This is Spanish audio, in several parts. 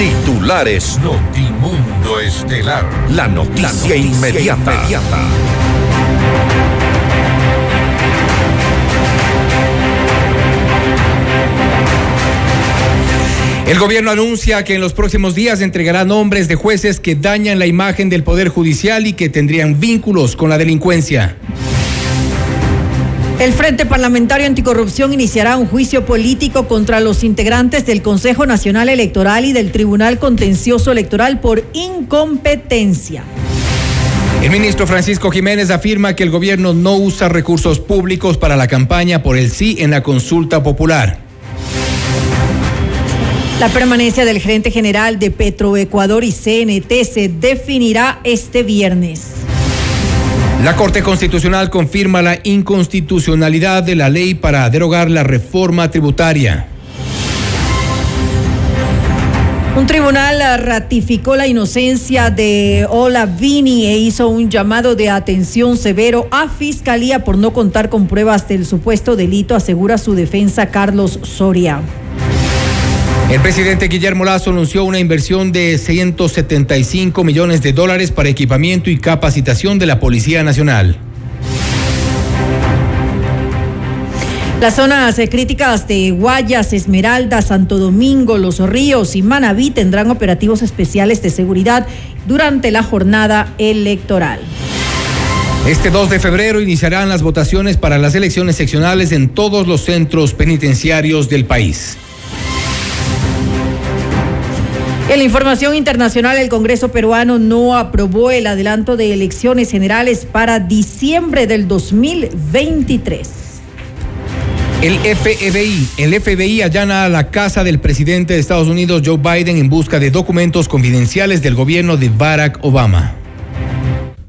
Titulares Notimundo Estelar. La noticia, inmediata. El gobierno anuncia que en los próximos días entregará nombres de jueces que dañan la imagen del Poder Judicial y que tendrían vínculos con la delincuencia. El Frente Parlamentario Anticorrupción iniciará un juicio político contra los integrantes del Consejo Nacional Electoral y del Tribunal Contencioso Electoral por incompetencia. El ministro Francisco Jiménez afirma que el gobierno no usa recursos públicos para la campaña por el sí en la consulta popular. La permanencia del gerente general de Petroecuador y CNT se definirá este viernes. La Corte Constitucional confirma la inconstitucionalidad de la ley para derogar la reforma tributaria. Un tribunal ratificó la inocencia de Ola Vini e hizo un llamado de atención severo a Fiscalía por no contar con pruebas del supuesto delito, asegura su defensa Carlos Soria. El presidente Guillermo Lazo anunció una inversión de 175 millones de dólares para equipamiento y capacitación de la Policía Nacional. Las zonas críticas de Guayas, Esmeralda, Santo Domingo, Los Ríos y Manabí tendrán operativos especiales de seguridad durante la jornada electoral. Este 2 de febrero iniciarán las votaciones para las elecciones seccionales en todos los centros penitenciarios del país. En la información internacional, el Congreso peruano no aprobó el adelanto de elecciones generales para diciembre del 2023. El FBI, el FBI allana a la casa del presidente de Estados Unidos, Joe Biden, en busca de documentos confidenciales del gobierno de Barack Obama.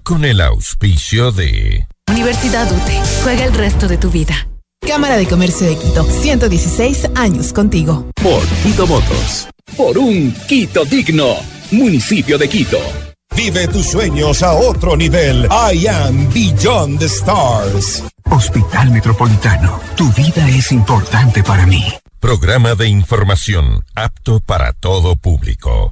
Con el auspicio de Universidad UTE, juega el resto de tu vida. Cámara de Comercio de Quito, 116 años contigo. Por Quito Motos por un Quito digno. Municipio de Quito. Vive tus sueños a otro nivel. I am Beyond the Stars. Hospital Metropolitano. Tu vida es importante para mí. Programa de información apto para todo público.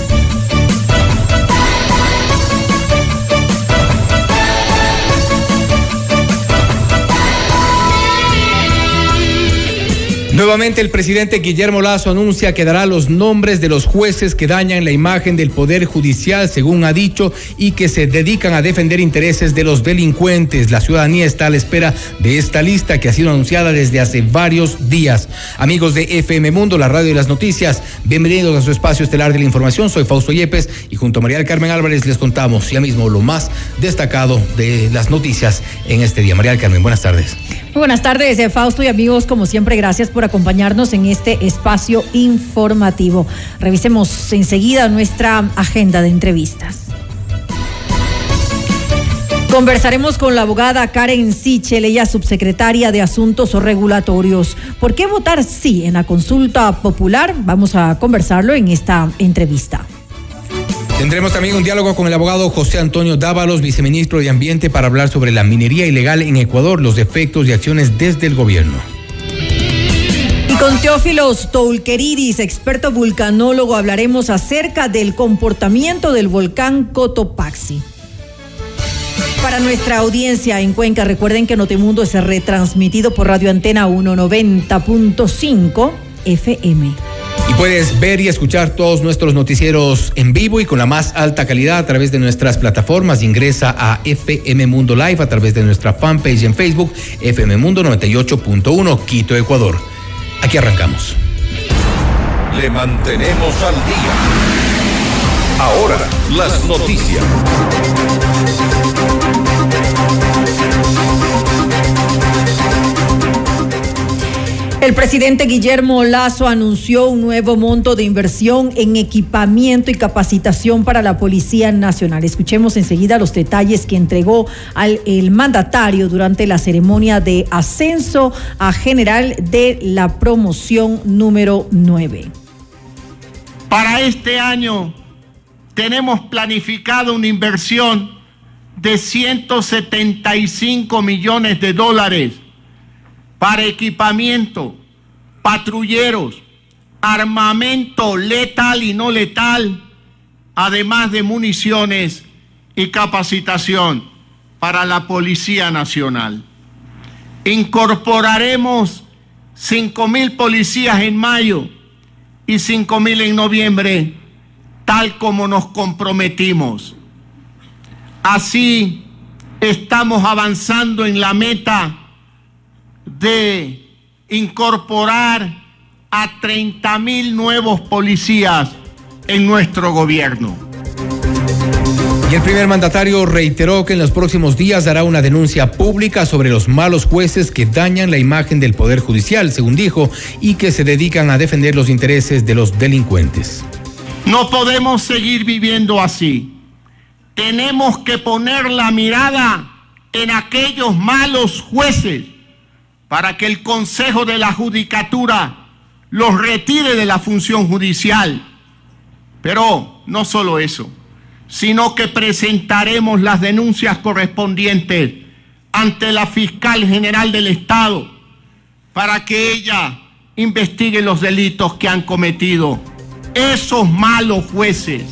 Nuevamente el presidente Guillermo Lazo anuncia que dará los nombres de los jueces que dañan la imagen del Poder Judicial, según ha dicho, y que se dedican a defender intereses de los delincuentes. La ciudadanía está a la espera de esta lista que ha sido anunciada desde hace varios días. Amigos de FM Mundo, la radio y las noticias, bienvenidos a su espacio estelar de la información. Soy Fausto Yepes y junto a María Carmen Álvarez les contamos ya mismo lo más destacado de las noticias en este día. María Carmen, buenas tardes. Buenas tardes, eh, Fausto y amigos. Como siempre, gracias por acompañarnos en este espacio informativo. Revisemos enseguida nuestra agenda de entrevistas. Conversaremos con la abogada Karen Sichel, ella subsecretaria de Asuntos Regulatorios. ¿Por qué votar sí en la consulta popular? Vamos a conversarlo en esta entrevista. Tendremos también un diálogo con el abogado José Antonio Dávalos, viceministro de Ambiente, para hablar sobre la minería ilegal en Ecuador, los defectos y acciones desde el gobierno. Y con Teófilos Toulqueridis, experto vulcanólogo, hablaremos acerca del comportamiento del volcán Cotopaxi. Para nuestra audiencia en Cuenca, recuerden que Notemundo es retransmitido por Radio Antena 190.5 FM. Y puedes ver y escuchar todos nuestros noticieros en vivo y con la más alta calidad a través de nuestras plataformas. Ingresa a FM Mundo Live a través de nuestra fanpage en Facebook, FM Mundo 98.1, Quito, Ecuador. Aquí arrancamos. Le mantenemos al día. Ahora, las noticias. El presidente Guillermo Lazo anunció un nuevo monto de inversión en equipamiento y capacitación para la Policía Nacional. Escuchemos enseguida los detalles que entregó al el mandatario durante la ceremonia de ascenso a general de la promoción número 9. Para este año tenemos planificado una inversión de 175 millones de dólares para equipamiento, patrulleros, armamento letal y no letal, además de municiones y capacitación para la Policía Nacional. Incorporaremos 5 mil policías en mayo y 5 mil en noviembre, tal como nos comprometimos. Así estamos avanzando en la meta de incorporar a 30 mil nuevos policías en nuestro gobierno. Y el primer mandatario reiteró que en los próximos días dará una denuncia pública sobre los malos jueces que dañan la imagen del Poder Judicial, según dijo, y que se dedican a defender los intereses de los delincuentes. No podemos seguir viviendo así. Tenemos que poner la mirada en aquellos malos jueces para que el Consejo de la Judicatura los retire de la función judicial. Pero no solo eso, sino que presentaremos las denuncias correspondientes ante la fiscal general del Estado para que ella investigue los delitos que han cometido esos malos jueces.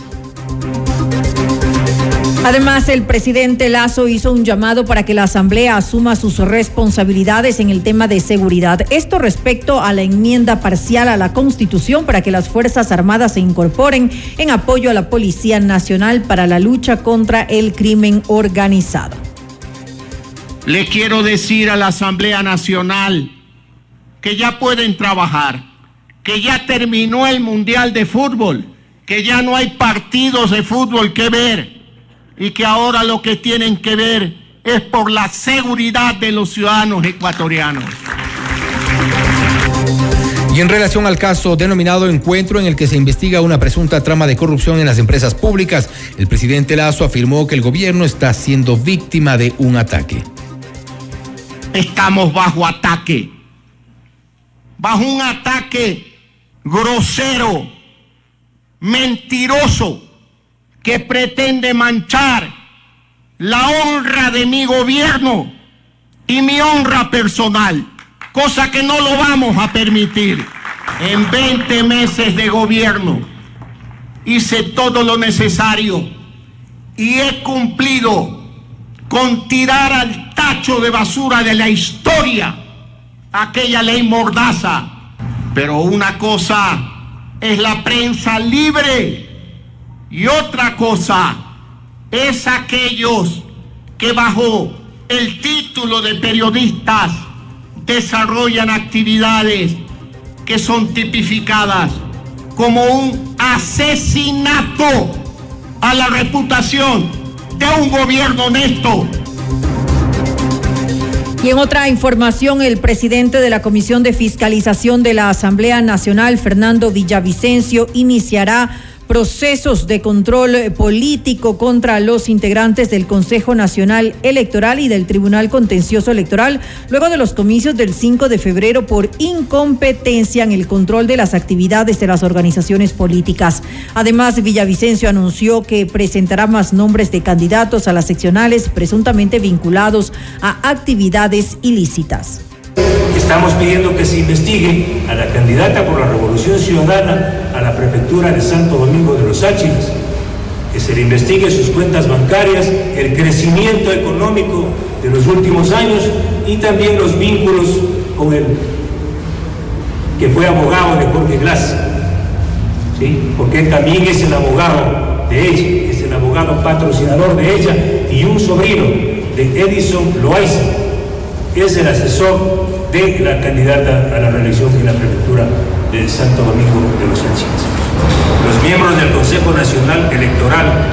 Además, el presidente Lazo hizo un llamado para que la Asamblea asuma sus responsabilidades en el tema de seguridad. Esto respecto a la enmienda parcial a la Constitución para que las Fuerzas Armadas se incorporen en apoyo a la Policía Nacional para la lucha contra el crimen organizado. Le quiero decir a la Asamblea Nacional que ya pueden trabajar, que ya terminó el Mundial de Fútbol, que ya no hay partidos de fútbol que ver y que ahora lo que tienen que ver es por la seguridad de los ciudadanos ecuatorianos. Y en relación al caso denominado encuentro en el que se investiga una presunta trama de corrupción en las empresas públicas, el presidente Lazo afirmó que el gobierno está siendo víctima de un ataque. Estamos bajo ataque, bajo un ataque grosero, mentiroso, que pretende manchar la honra de mi gobierno y mi honra personal, cosa que no lo vamos a permitir. En 20 meses de gobierno hice todo lo necesario y he cumplido con tirar al tacho de basura de la historia aquella ley mordaza. Pero una cosa es la prensa libre y otra cosa es aquellos que bajo el título de periodistas desarrollan actividades que son tipificadas como un asesinato a la reputación de un gobierno honesto. Y en otra información, el presidente de la Comisión de Fiscalización de la Asamblea Nacional, Fernando Villavicencio, iniciará procesos de control político contra los integrantes del Consejo Nacional Electoral y del Tribunal Contencioso Electoral luego de los comicios del 5 de febrero por incompetencia en el control de las actividades de las organizaciones políticas. Además, Villavicencio anunció que presentará más nombres de candidatos a las seccionales presuntamente vinculados a actividades ilícitas. Estamos pidiendo que se investigue a la candidata por la Revolución Ciudadana a la prefectura de Santo Domingo de los Áchiles, que se le investigue sus cuentas bancarias, el crecimiento económico de los últimos años y también los vínculos con el que fue abogado de Jorge Glass, porque él también es el abogado de ella, es el abogado patrocinador de ella y un sobrino de Edison Loaiza, es el asesor de la candidata a la reelección en la prefectura de Santo Domingo de los Ángeles. Los miembros del Consejo Nacional Electoral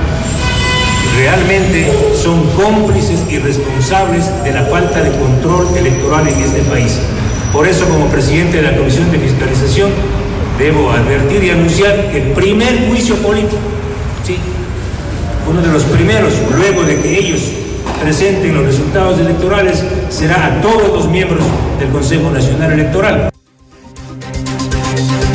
realmente son cómplices y responsables de la falta de control electoral en este país. Por eso, como presidente de la Comisión de Fiscalización, debo advertir y anunciar que el primer juicio político, sí, uno de los primeros, luego de que ellos presenten los resultados electorales, será a todos los miembros del Consejo Nacional Electoral.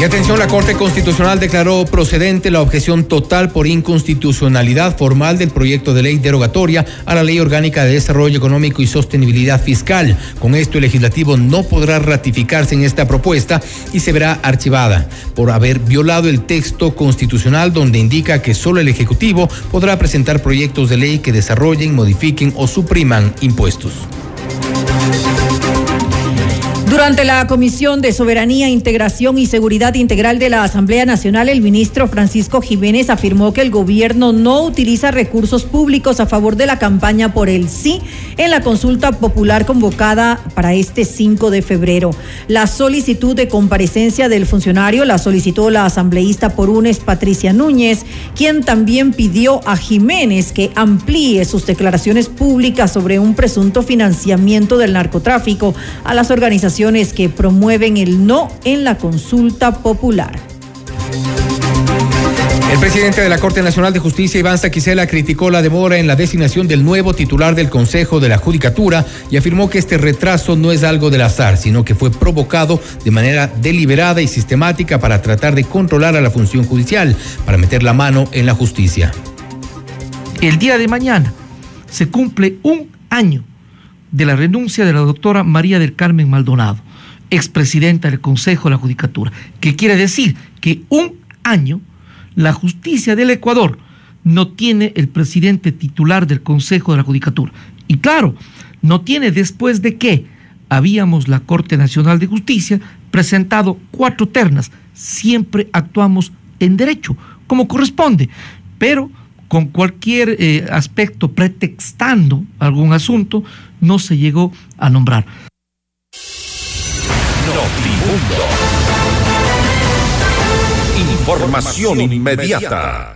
Y atención, la Corte Constitucional declaró procedente la objeción total por inconstitucionalidad formal del proyecto de ley derogatoria a la Ley Orgánica de Desarrollo Económico y Sostenibilidad Fiscal. Con esto, el legislativo no podrá ratificarse en esta propuesta y se verá archivada por haber violado el texto constitucional donde indica que solo el Ejecutivo podrá presentar proyectos de ley que desarrollen, modifiquen o supriman impuestos. Durante la Comisión de Soberanía, Integración y Seguridad Integral de la Asamblea Nacional, el ministro Francisco Jiménez afirmó que el gobierno no utiliza recursos públicos a favor de la campaña por el sí en la consulta popular convocada para este 5 de febrero. La solicitud de comparecencia del funcionario la solicitó la asambleísta por UNES Patricia Núñez, quien también pidió a Jiménez que amplíe sus declaraciones públicas sobre un presunto financiamiento del narcotráfico a las organizaciones que promueven el no en la consulta popular. El presidente de la Corte Nacional de Justicia, Iván Saquicela, criticó la demora en la designación del nuevo titular del Consejo de la Judicatura y afirmó que este retraso no es algo del azar, sino que fue provocado de manera deliberada y sistemática para tratar de controlar a la función judicial, para meter la mano en la justicia. El día de mañana se cumple un año de la renuncia de la doctora María del Carmen Maldonado, expresidenta del Consejo de la Judicatura, que quiere decir que un año la justicia del Ecuador no tiene el presidente titular del Consejo de la Judicatura. Y claro, no tiene después de que habíamos la Corte Nacional de Justicia presentado cuatro ternas. Siempre actuamos en derecho, como corresponde, pero con cualquier eh, aspecto pretextando algún asunto, no se llegó a nombrar. Información inmediata.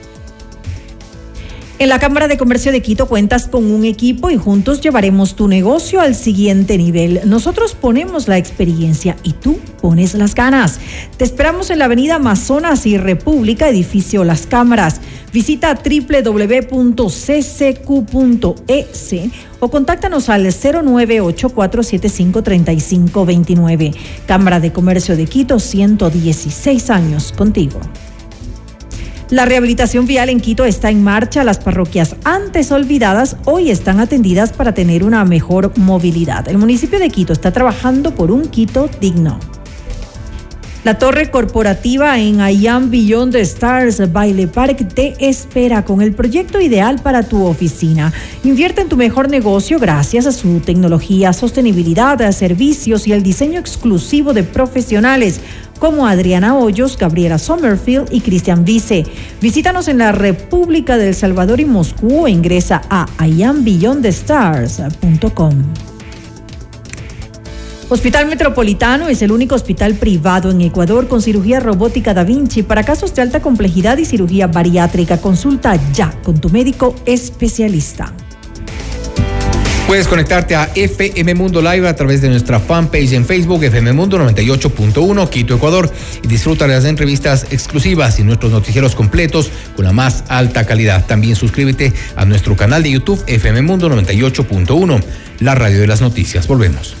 En la Cámara de Comercio de Quito cuentas con un equipo y juntos llevaremos tu negocio al siguiente nivel. Nosotros ponemos la experiencia y tú pones las ganas. Te esperamos en la Avenida Amazonas y República, edificio Las Cámaras. Visita www.ccq.es o contáctanos al 0984753529. Cámara de Comercio de Quito, 116 años contigo. La rehabilitación vial en Quito está en marcha. Las parroquias antes olvidadas hoy están atendidas para tener una mejor movilidad. El municipio de Quito está trabajando por un Quito digno. La torre corporativa en Ayam Beyond the Stars Baile Park te espera con el proyecto ideal para tu oficina. Invierte en tu mejor negocio gracias a su tecnología, sostenibilidad, servicios y el diseño exclusivo de profesionales como Adriana Hoyos, Gabriela Sommerfield y Cristian Vice. Visítanos en la República del Salvador y Moscú o ingresa a iambeyondthestars.com. Hospital Metropolitano es el único hospital privado en Ecuador con cirugía robótica Da Vinci para casos de alta complejidad y cirugía bariátrica. Consulta ya con tu médico especialista. Puedes conectarte a FM Mundo Live a través de nuestra fanpage en Facebook, FM Mundo 98.1, Quito, Ecuador, y disfruta de las entrevistas exclusivas y nuestros noticieros completos con la más alta calidad. También suscríbete a nuestro canal de YouTube, FM Mundo 98.1, la radio de las noticias. Volvemos.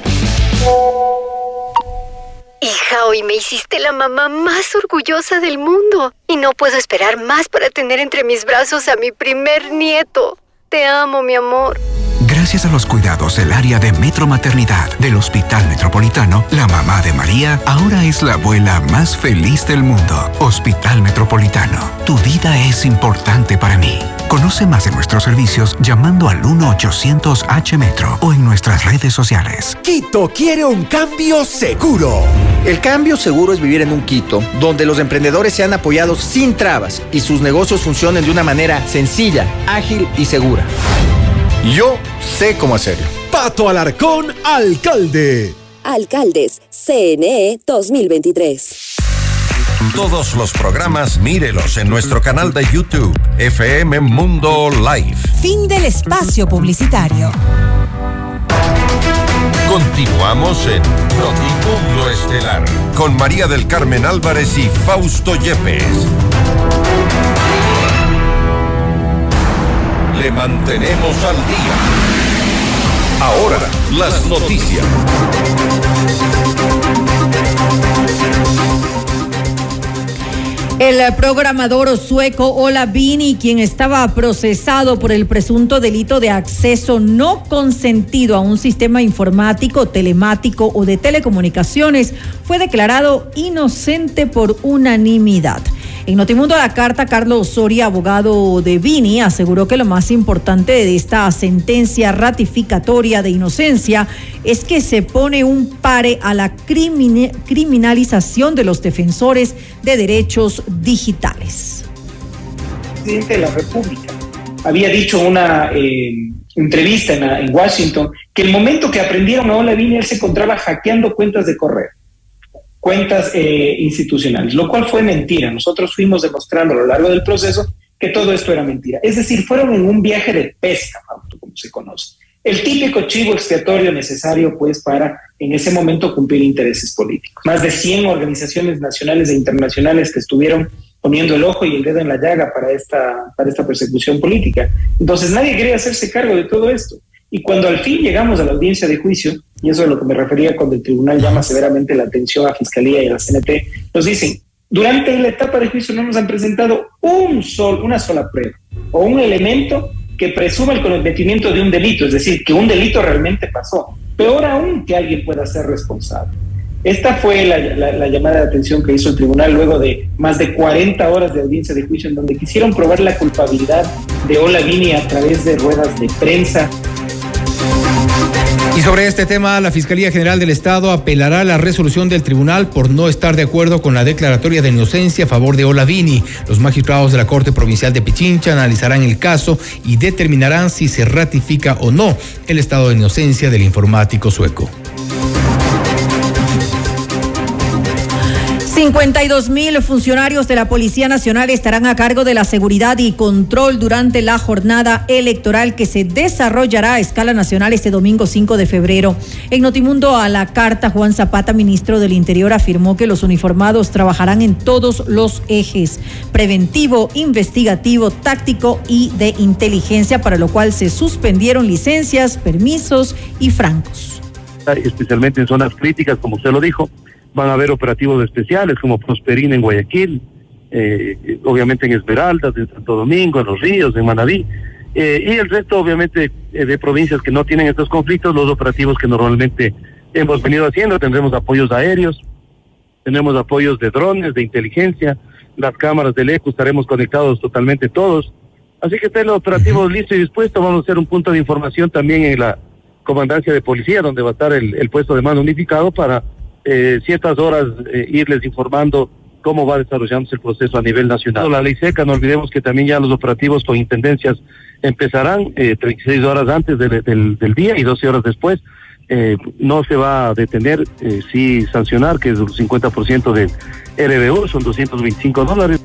Hija, hoy me hiciste la mamá más orgullosa del mundo y no puedo esperar más para tener entre mis brazos a mi primer nieto. Te amo, mi amor. Gracias a los cuidados del área de Metro Maternidad del Hospital Metropolitano, la mamá de María ahora es la abuela más feliz del mundo. Hospital Metropolitano, tu vida es importante para mí. Conoce más de nuestros servicios llamando al 1-800-H-Metro o en nuestras redes sociales. Quito quiere un cambio seguro. El cambio seguro es vivir en un Quito donde los emprendedores sean apoyados sin trabas y sus negocios funcionen de una manera sencilla, ágil y segura. Yo sé cómo hacerlo. Pato Alarcón, alcalde. Alcaldes, CNE 2023. Todos los programas mírelos en nuestro canal de YouTube, FM Mundo Live. Fin del espacio publicitario. Continuamos en Notimundo Estelar con María del Carmen Álvarez y Fausto Yepes. Le mantenemos al día. Ahora, las noticias. El programador sueco Ola Bini, quien estaba procesado por el presunto delito de acceso no consentido a un sistema informático, telemático o de telecomunicaciones, fue declarado inocente por unanimidad. En Notimundo la Carta, Carlos Soria, abogado de Vini, aseguró que lo más importante de esta sentencia ratificatoria de inocencia es que se pone un pare a la criminalización de los defensores de derechos digitales. Presidente de la República había dicho en una eh, entrevista en, Washington que el momento que aprendieron a Ola Vini, él se encontraba hackeando cuentas de correo cuentas eh, institucionales, lo cual fue mentira. Nosotros fuimos demostrando a lo largo del proceso que todo esto era mentira. Es decir, fueron en un viaje de pesca, como se conoce. El típico chivo expiatorio necesario, pues, para en ese momento cumplir intereses políticos. Más de 100 organizaciones nacionales e internacionales que estuvieron poniendo el ojo y el dedo en la llaga para esta, para esta persecución política. Entonces, nadie quería hacerse cargo de todo esto. Y cuando al fin llegamos a la audiencia de juicio, y eso es a lo que me refería cuando el tribunal llama severamente la atención a Fiscalía y a la CNT, nos dicen, durante la etapa de juicio no nos han presentado un sol, una sola prueba o un elemento que presuma el cometimiento de un delito, es decir, que un delito realmente pasó. Peor aún que alguien pueda ser responsable. Esta fue la, llamada de atención que hizo el tribunal luego de más de 40 horas de audiencia de juicio en donde quisieron probar la culpabilidad de Ola Vini a través de ruedas de prensa, y sobre este tema, la Fiscalía General del Estado apelará a la resolución del tribunal por no estar de acuerdo con la declaratoria de inocencia a favor de Olavini. Los magistrados de la Corte Provincial de Pichincha analizarán el caso y determinarán si se ratifica o no el estado de inocencia del informático sueco. 52 mil funcionarios de la Policía Nacional estarán a cargo de la seguridad y control durante la jornada electoral que se desarrollará a escala nacional este domingo 5 de febrero. En Notimundo a la carta, Juan Zapata, ministro del Interior, afirmó que los uniformados trabajarán en todos los ejes, preventivo, investigativo, táctico y de inteligencia, para lo cual se suspendieron licencias, permisos y francos. Especialmente en zonas críticas, como usted lo dijo van a haber operativos especiales como Prosperina en Guayaquil, eh, obviamente en Esmeraldas, en Santo Domingo, en Los Ríos, en Manabí, Eh, y el resto, obviamente, eh, de provincias que no tienen estos conflictos, los operativos que normalmente hemos venido haciendo, tendremos apoyos aéreos, tenemos apoyos de drones, de inteligencia, las cámaras del ECO, estaremos conectados totalmente todos. Así que estén los operativos listos y dispuestos. Vamos a hacer un punto de información también en la comandancia de policía, donde va a estar el, puesto de mando unificado para eh, ciertas horas eh, irles informando cómo va desarrollándose el proceso a nivel nacional. La ley seca, no olvidemos que también ya los operativos con intendencias empezarán eh, 36 horas antes del, día y 12 horas después. Eh, no se va a detener, eh, sí sancionar, que es el 50% del RBU, son 225 dólares.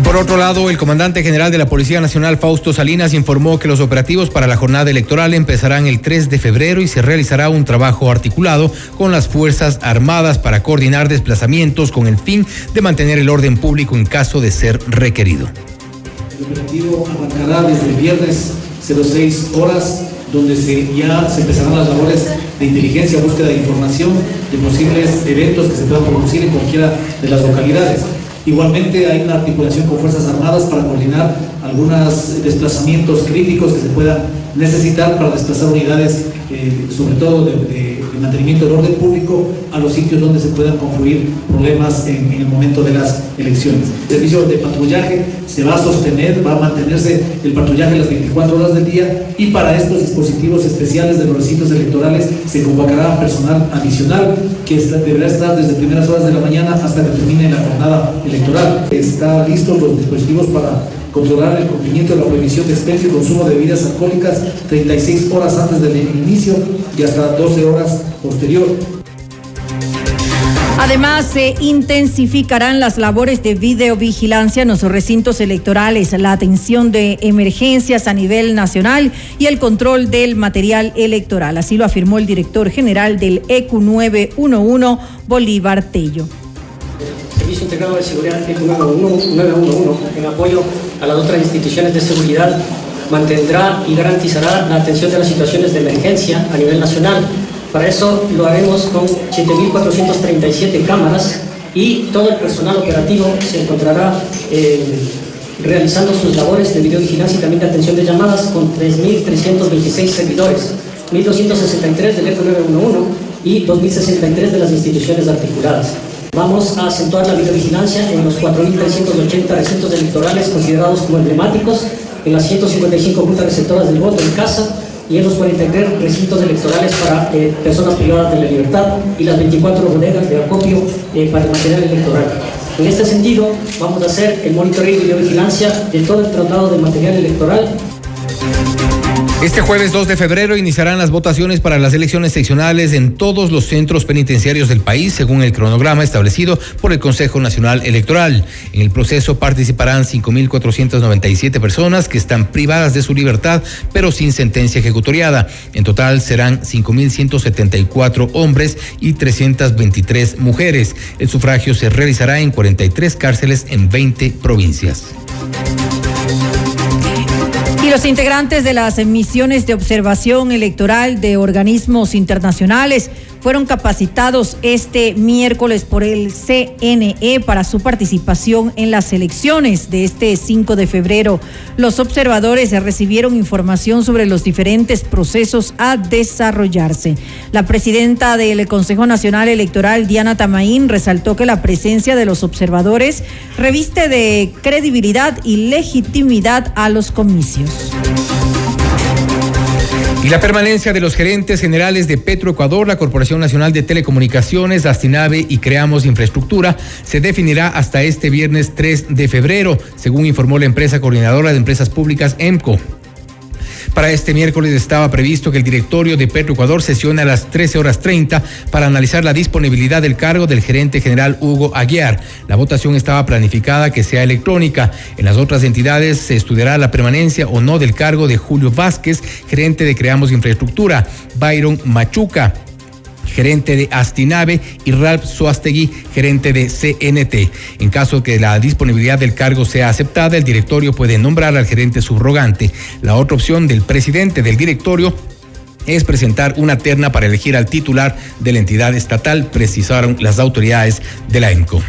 Y por otro lado, el comandante general de la Policía Nacional, Fausto Salinas, informó que los operativos para la jornada electoral empezarán el 3 de febrero y se realizará un trabajo articulado con las Fuerzas Armadas para coordinar desplazamientos con el fin de mantener el orden público en caso de ser requerido. El operativo arrancará desde el viernes 06 horas donde ya se empezarán las labores de inteligencia, búsqueda de información de posibles eventos que se puedan producir en cualquiera de las localidades. Igualmente hay una articulación con Fuerzas Armadas para coordinar algunos desplazamientos críticos que se puedan necesitar para desplazar unidades, eh, sobre todo de, mantenimiento del orden público, a los sitios donde se puedan confluir problemas en, el momento de las elecciones. El servicio de patrullaje se va a sostener, va a mantenerse el patrullaje las 24 horas del día y para estos dispositivos especiales de los recintos electorales se convocará personal adicional que deberá estar desde primeras horas de la mañana hasta que termine la jornada electoral. Están listos los dispositivos para controlar el cumplimiento de la prohibición de expendio y consumo de bebidas alcohólicas 36 horas antes del inicio y hasta 12 horas posterior. Además, se intensificarán las labores de videovigilancia en los recintos electorales, la atención de emergencias a nivel nacional y el control del material electoral. Así lo afirmó el director general del EQ 911, Bolívar Tello. Servicio Integrado de Seguridad EQ 911, en apoyo a las otras instituciones de seguridad, mantendrá y garantizará la atención de las situaciones de emergencia a nivel nacional para eso lo haremos con 7.437 cámaras y todo el personal operativo se encontrará eh, realizando sus labores de videovigilancia y también de atención de llamadas con 3.326 servidores, 1.263 del ECO 911 y 2.063 de las instituciones articuladas. Vamos a acentuar la videovigilancia en los 4.380 recintos electorales considerados como emblemáticos, en las 155 juntas receptoras del voto en casa, y en los 43 recintos electorales para eh, personas privadas de la libertad y las 24 bodegas de acopio eh, para el material electoral. En este sentido, vamos a hacer el monitoreo y la vigilancia de todo el traslado de material electoral este jueves 2 de febrero iniciarán las votaciones para las elecciones seccionales en todos los centros penitenciarios del país, según el cronograma establecido por el Consejo Nacional Electoral. En el proceso participarán 5.497 personas que están privadas de su libertad, pero sin sentencia ejecutoriada. En total serán 5.174 hombres y 323 mujeres. El sufragio se realizará en 43 cárceles en 20 provincias los integrantes de las misiones de observación electoral de organismos internacionales fueron capacitados este miércoles por el CNE para su participación en las elecciones de este 5 de febrero. Los observadores recibieron información sobre los diferentes procesos a desarrollarse. La presidenta del Consejo Nacional Electoral, Diana Tamaín, resaltó que la presencia de los observadores reviste de credibilidad y legitimidad a los comicios. Y la permanencia de los gerentes generales de Petroecuador, la Corporación Nacional de Telecomunicaciones, Astinave y Creamos Infraestructura se definirá hasta este viernes 3 de febrero, según informó la empresa coordinadora de empresas públicas EMCO. Para este miércoles estaba previsto que el directorio de Petroecuador sesione a las 13 horas 30 para analizar la disponibilidad del cargo del gerente general Hugo Aguiar. La votación estaba planificada que sea electrónica. En las otras entidades se estudiará la permanencia o no del cargo de Julio Vázquez, gerente de Creamos Infraestructura, Byron Machuca, gerente de Astinave, y Ralph Suastegui, gerente de CNT. En caso que la disponibilidad del cargo sea aceptada, el directorio puede nombrar al gerente subrogante. La otra opción del presidente del directorio es presentar una terna para elegir al titular de la entidad estatal, precisaron las autoridades de la ENCO.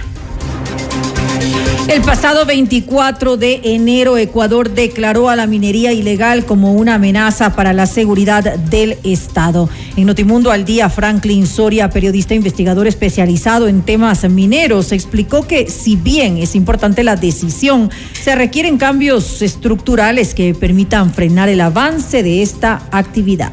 El pasado 24 de enero, Ecuador declaró a la minería ilegal como una amenaza para la seguridad del Estado. En Notimundo al día, Franklin Soria, periodista investigador especializado en temas mineros, explicó que si bien es importante la decisión, se requieren cambios estructurales que permitan frenar el avance de esta actividad.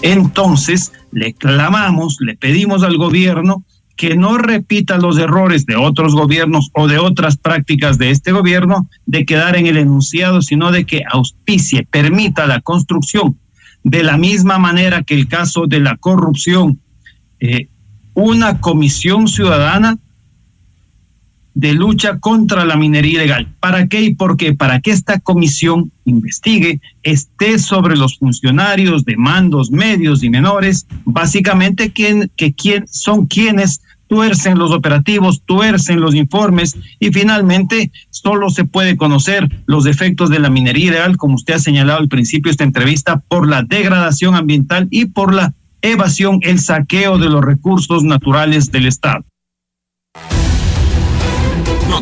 Entonces, le clamamos, le pedimos al gobierno que no repita los errores de otros gobiernos o de otras prácticas de este gobierno de quedar en el enunciado, sino de que auspicie, permita la construcción. De la misma manera que el caso de la corrupción, eh, una comisión ciudadana de lucha contra la minería ilegal. ¿Para qué y por qué? Para que esta comisión investigue, esté sobre los funcionarios de mandos medios y menores, básicamente que son quienes tuercen los operativos, tuercen los informes y finalmente solo se puede conocer los efectos de la minería ilegal, como usted ha señalado al principio de esta entrevista, por la degradación ambiental y por la evasión, el saqueo de los recursos naturales del Estado.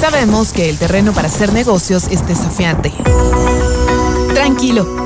Sabemos que el terreno para hacer negocios es desafiante. Tranquilo,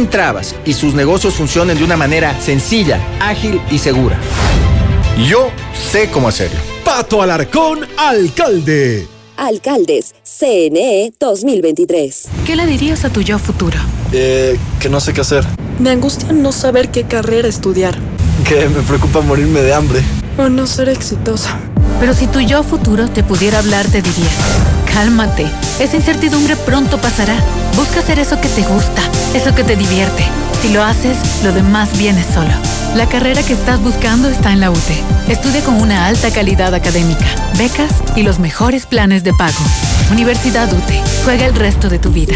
trabas y sus negocios funcionen de una manera sencilla, ágil y segura. Yo sé cómo hacerlo. Pato Alarcón, alcalde. Alcaldes, CNE 2023. ¿Qué le dirías a tu yo futuro? Eh, que no sé qué hacer. Me angustia no saber qué carrera estudiar. Que me preocupa morirme de hambre. O no ser exitosa. Pero si tu yo futuro te pudiera hablar, te diría, cálmate, esa incertidumbre pronto pasará. Busca hacer eso que te gusta, eso que te divierte. Si lo haces, lo demás viene solo. La carrera que estás buscando está en la UTE. Estudia con una alta calidad académica, becas y los mejores planes de pago. Universidad UTE. Juega el resto de tu vida.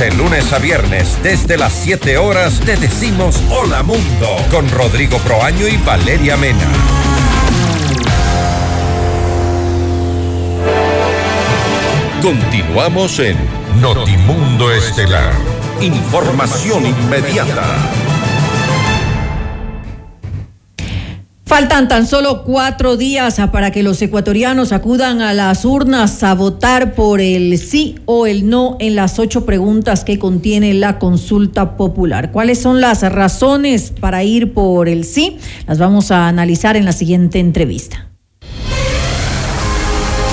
De lunes a viernes, desde las 7 horas, te decimos Hola Mundo con Rodrigo Proaño y Valeria Mena. Continuamos en Notimundo Estelar. Información inmediata. Faltan tan solo cuatro días para que los ecuatorianos acudan a las urnas a votar por el sí o el no en las ocho preguntas que contiene la consulta popular. ¿Cuáles son las razones para ir por el sí? Las vamos a analizar en la siguiente entrevista.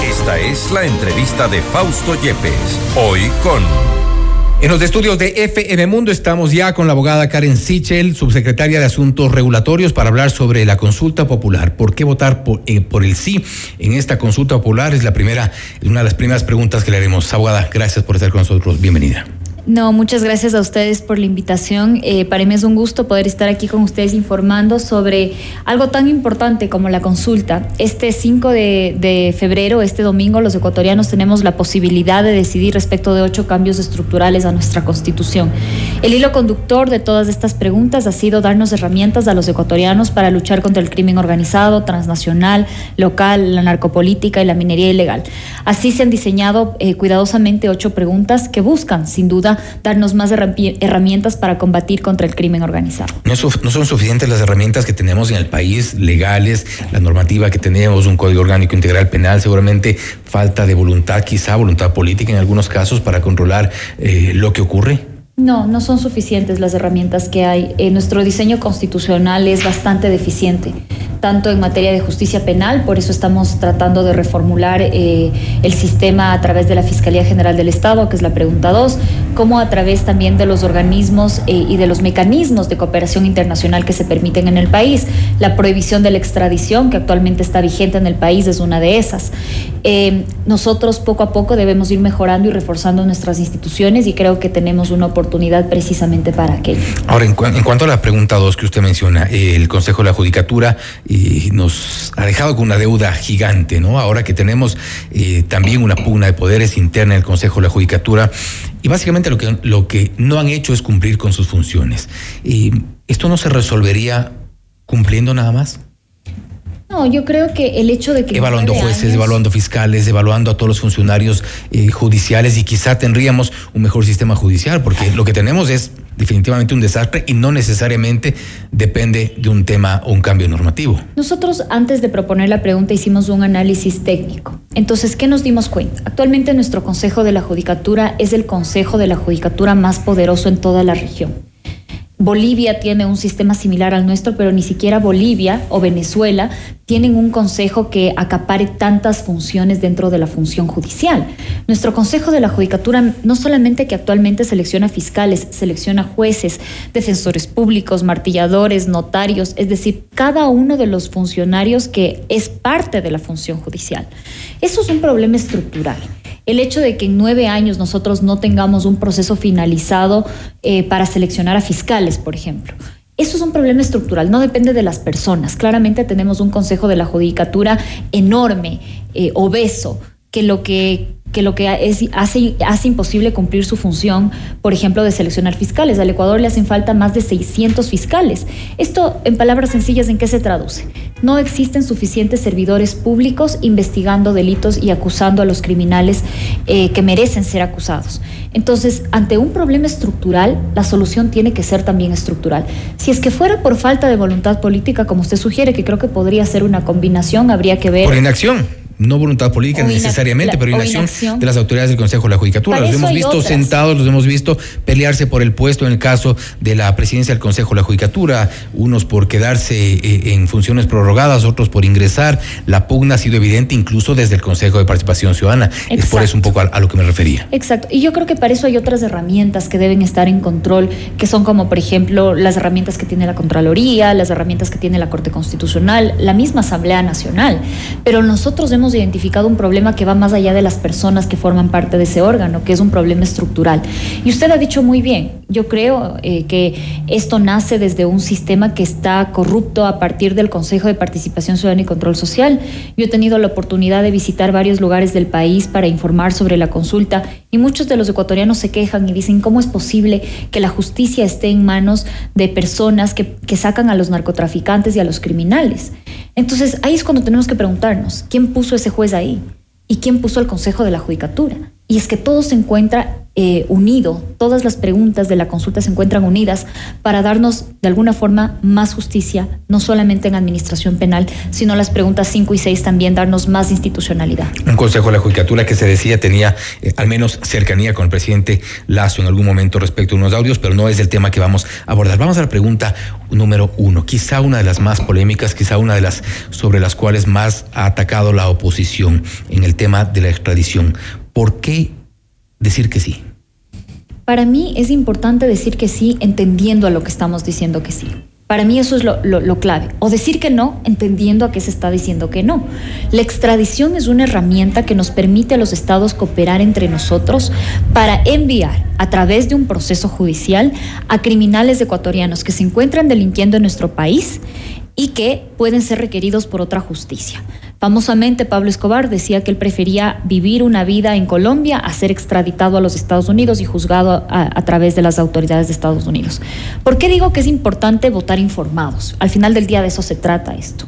Esta es la entrevista de Fausto Yepes, hoy con... En los estudios de FM Mundo estamos ya con la abogada Karen Sichel, subsecretaria de Asuntos Regulatorios, para hablar sobre la consulta popular. ¿Por qué votar por, eh, por el sí en esta consulta popular? Es la primera, una de las primeras preguntas que le haremos. Abogada, gracias por estar con nosotros. Bienvenida. No, muchas gracias a ustedes por la invitación. Eh, para mí es un gusto poder estar aquí con ustedes informando sobre algo tan importante como la consulta. Este 5 de, de, febrero, este domingo, los ecuatorianos tenemos la posibilidad de decidir respecto de ocho cambios estructurales a nuestra constitución. El hilo conductor de todas estas preguntas ha sido darnos herramientas a los ecuatorianos para luchar contra el crimen organizado, transnacional, local, la narcopolítica y la minería ilegal. Así se han diseñado eh, cuidadosamente ocho preguntas que buscan, sin duda, darnos más herramientas para combatir contra el crimen organizado. No, no son suficientes las herramientas que tenemos en el país, legales, la normativa que tenemos, un código orgánico integral penal, seguramente falta de voluntad, quizá voluntad política en algunos casos para controlar eh, lo que ocurre. No, no son suficientes las herramientas que hay. Eh, nuestro diseño constitucional es bastante deficiente tanto en materia de justicia penal, por eso estamos tratando de reformular eh, el sistema a través de la Fiscalía General del Estado, que es la pregunta 2, como a través también de los organismos eh, y de los mecanismos de cooperación internacional que se permiten en el país. La prohibición de la extradición, que actualmente está vigente en el país, es una de esas. Nosotros poco a poco debemos ir mejorando y reforzando nuestras instituciones y creo que tenemos una oportunidad precisamente para aquello. Ahora, en, en cuanto a la pregunta 2 que usted menciona, el Consejo de la Judicatura y nos ha dejado con una deuda gigante, ¿no? Ahora que tenemos eh, también una pugna de poderes interna en el Consejo de la Judicatura y básicamente lo que, lo que no han hecho es cumplir con sus funciones. y ¿Esto no se resolvería cumpliendo nada más? No, yo creo que el hecho de que... Evaluando jueces, evaluando fiscales, evaluando a todos los funcionarios eh, judiciales y quizá tendríamos un mejor sistema judicial, porque lo que tenemos es definitivamente un desastre y no necesariamente depende de un tema o un cambio normativo. Nosotros antes de proponer la pregunta hicimos un análisis técnico. Entonces, ¿qué nos dimos cuenta? Actualmente nuestro Consejo de la Judicatura es el Consejo de la Judicatura más poderoso en toda la región. Bolivia tiene un sistema similar al nuestro, pero ni siquiera Bolivia o Venezuela tienen un consejo que acapare tantas funciones dentro de la función judicial. Nuestro Consejo de la Judicatura no solamente que actualmente selecciona fiscales, selecciona jueces, defensores públicos, martilladores, notarios, es decir, cada uno de los funcionarios que es parte de la función judicial. Eso es un problema estructural el hecho de que en nueve años nosotros no tengamos un proceso finalizado eh, para seleccionar a fiscales, por ejemplo. Eso es un problema estructural, no depende de las personas. Claramente tenemos un Consejo de la Judicatura enorme, eh, obeso, que lo que que lo que es, hace, hace imposible cumplir su función, por ejemplo, de seleccionar fiscales. Al Ecuador le hacen falta más de 600 fiscales. Esto, en palabras sencillas, ¿en qué se traduce? No existen suficientes servidores públicos investigando delitos y acusando a los criminales eh, que merecen ser acusados. Entonces, ante un problema estructural, la solución tiene que ser también estructural. Si es que fuera por falta de voluntad política, como usted sugiere, que creo que podría ser una combinación, habría que ver... Por inacción no voluntad política necesariamente, pero inacción, de las autoridades del Consejo de la Judicatura. los hemos visto sentados, los hemos visto pelearse por el puesto en el caso de la presidencia del Consejo de la Judicatura, unos por quedarse eh, en funciones prorrogadas, otros por ingresar. La pugna ha sido evidente incluso desde el Consejo de Participación Ciudadana. Es por eso un poco a, lo que me refería. Exacto. Y yo creo que para eso hay otras herramientas que deben estar en control, que son como, por ejemplo, las herramientas que tiene la Contraloría, las herramientas que tiene la Corte Constitucional, la misma Asamblea Nacional. Pero nosotros hemos identificado un problema que va más allá de las personas que forman parte de ese órgano, que es un problema estructural. Y usted ha dicho muy bien, yo creo eh, que esto nace desde un sistema que está corrupto a partir del Consejo de Participación Ciudadana y Control Social. Yo he tenido la oportunidad de visitar varios lugares del país para informar sobre la consulta y muchos de los ecuatorianos se quejan y dicen cómo es posible que la justicia esté en manos de personas que, que sacan a los narcotraficantes y a los criminales. Entonces ahí es cuando tenemos que preguntarnos, ¿quién puso ese juez ahí? ¿Y quién puso el Consejo de la Judicatura? Y es que todo se encuentra eh, unido, todas las preguntas de la consulta se encuentran unidas para darnos de alguna forma más justicia, no solamente en administración penal, sino las preguntas 5 y 6 también darnos más institucionalidad. Un consejo de la Judicatura que se decía tenía eh, al menos cercanía con el presidente Lazo en algún momento respecto a unos audios, pero no es el tema que vamos a abordar. Vamos a la pregunta número uno, quizá una de las más polémicas, quizá una de las sobre las cuales más ha atacado la oposición en el tema de la extradición. ¿Por qué decir que sí? Para mí es importante decir que sí entendiendo a lo que estamos diciendo que sí. Para mí eso es lo, lo, clave. O decir que no, entendiendo a qué se está diciendo que no. La extradición es una herramienta que nos permite a los estados cooperar entre nosotros para enviar a través de un proceso judicial a criminales ecuatorianos que se encuentran delinquiendo en nuestro país y que pueden ser requeridos por otra justicia. Famosamente, Pablo Escobar decía que él prefería vivir una vida en Colombia a ser extraditado a los Estados Unidos y juzgado a, través de las autoridades de Estados Unidos. ¿Por qué digo que es importante votar informados? Al final del día de eso se trata esto.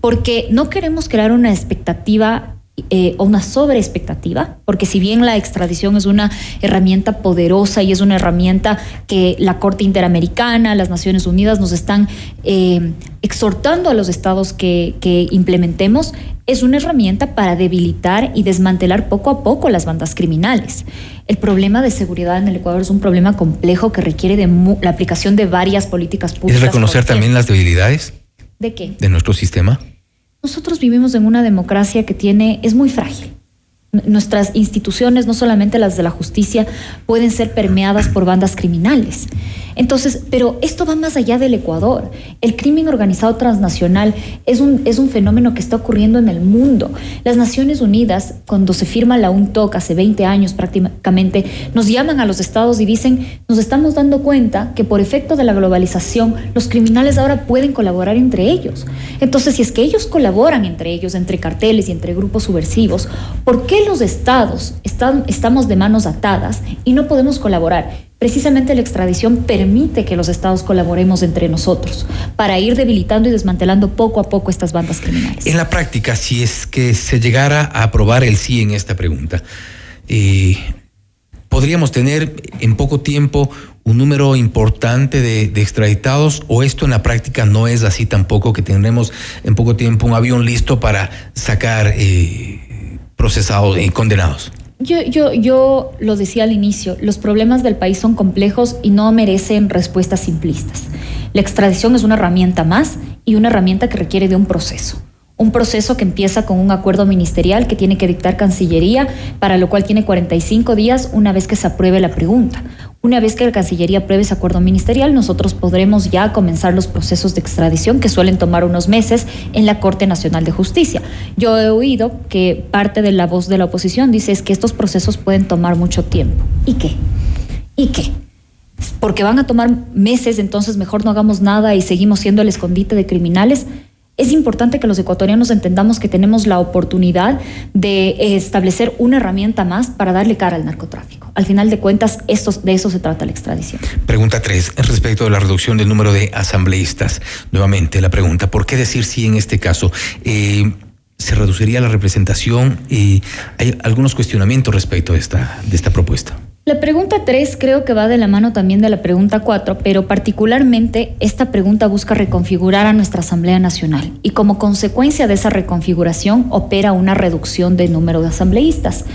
Porque no queremos crear una expectativa eh, o una sobreexpectativa, porque si bien la extradición es una herramienta poderosa y es una herramienta que la Corte Interamericana, las Naciones Unidas nos están eh, exhortando a los estados que, que implementemos, es una herramienta para debilitar y desmantelar poco a poco las bandas criminales. El problema de seguridad en el Ecuador es un problema complejo que requiere de la aplicación de varias políticas públicas. ¿Es reconocer también las debilidades? ¿De qué? De nuestro sistema. Nosotros vivimos en una democracia que tiene, es muy frágil. Nuestras instituciones, no solamente las de la justicia, pueden ser permeadas por bandas criminales. Entonces, pero esto va más allá del Ecuador. El crimen organizado transnacional es un, es un fenómeno que está ocurriendo en el mundo. Las Naciones Unidas, cuando se firma la UNTOC hace 20 años prácticamente, nos llaman a los estados y dicen, nos estamos dando cuenta que por efecto de la globalización, los criminales ahora pueden colaborar entre ellos. Entonces, si es que ellos colaboran entre ellos, entre carteles y entre grupos subversivos, ¿por qué los estados están, estamos de manos atadas y no podemos colaborar? Precisamente la extradición permite que los estados colaboremos entre nosotros para ir debilitando y desmantelando poco a poco estas bandas criminales. En la práctica, si es que se llegara a aprobar el sí en esta pregunta, eh, ¿podríamos tener en poco tiempo un número importante de, extraditados o esto en la práctica no es así tampoco, que tendremos en poco tiempo un avión listo para sacar eh, procesados y condenados? Yo, yo, yo lo decía al inicio, los problemas del país son complejos y no merecen respuestas simplistas. La extradición es una herramienta más y una herramienta que requiere de un proceso. Un proceso que empieza con un acuerdo ministerial que tiene que dictar Cancillería, para lo cual tiene 45 días una vez que se apruebe la pregunta. Una vez que la Cancillería apruebe ese acuerdo ministerial, nosotros podremos ya comenzar los procesos de extradición que suelen tomar unos meses en la Corte Nacional de Justicia. Yo he oído que parte de la voz de la oposición dice es que estos procesos pueden tomar mucho tiempo. ¿Y qué? ¿Y qué? Porque van a tomar meses, entonces mejor no hagamos nada y seguimos siendo el escondite de criminales. Es importante que los ecuatorianos entendamos que tenemos la oportunidad de establecer una herramienta más para darle cara al narcotráfico. Al final de cuentas, de eso se trata la extradición. Pregunta tres, respecto de la reducción del número de asambleístas. Nuevamente la pregunta, ¿por qué decir sí en este caso? Eh, ¿Se reduciría la representación? y hay algunos cuestionamientos respecto de esta, de esta propuesta. La pregunta 3 creo que va de la mano también de la pregunta 4, pero particularmente esta pregunta busca reconfigurar a nuestra Asamblea Nacional y como consecuencia de esa reconfiguración opera una reducción del número de asambleístas.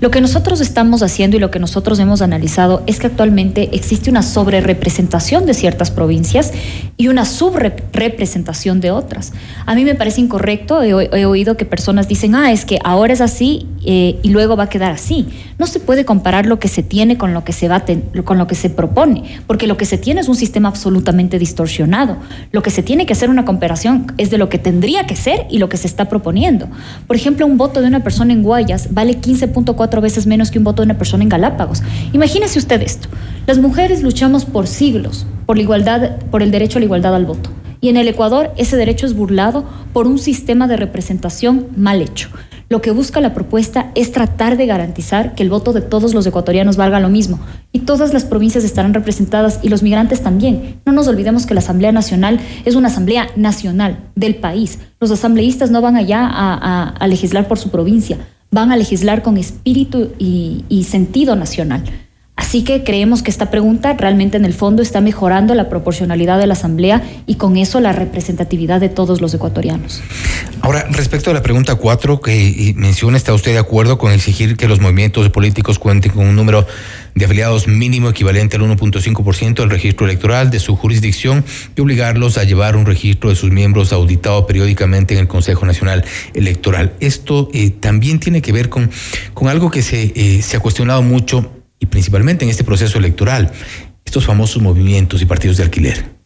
Lo que nosotros estamos haciendo y lo que nosotros hemos analizado es que actualmente existe una sobrerepresentación de ciertas provincias y una subrepresentación de otras. A mí me parece incorrecto, he, oído que personas dicen, ah, es que ahora es así eh, y luego va a quedar así. No se puede comparar lo que se tiene con lo que se va con lo que se propone, porque lo que se tiene es un sistema absolutamente distorsionado. Lo que se tiene que hacer una comparación es de lo que tendría que ser y lo que se está proponiendo. Por ejemplo, un voto de una persona en Guayas vale 15.4 veces menos que un voto de una persona en Galápagos. Imagínese usted esto. Las mujeres luchamos por siglos por la igualdad, por el derecho a la igualdad al voto. Y en el Ecuador ese derecho es burlado por un sistema de representación mal hecho. Lo que busca la propuesta es tratar de garantizar que el voto de todos los ecuatorianos valga lo mismo y todas las provincias estarán representadas y los migrantes también. No nos olvidemos que la Asamblea Nacional es una asamblea nacional del país. Los asambleístas no van allá a legislar por su provincia, van a legislar con espíritu y, sentido nacional. Así que creemos que esta pregunta realmente en el fondo está mejorando la proporcionalidad de la Asamblea y con eso la representatividad de todos los ecuatorianos. Ahora, respecto a la pregunta cuatro que menciona, ¿está usted de acuerdo con exigir que los movimientos políticos cuenten con un número de afiliados mínimo equivalente al 1.5% del registro electoral de su jurisdicción y obligarlos a llevar un registro de sus miembros auditado periódicamente en el Consejo Nacional Electoral. Esto eh, también tiene que ver con, con algo que se, eh, se ha cuestionado mucho y principalmente en este proceso electoral, estos famosos movimientos y partidos de alquiler.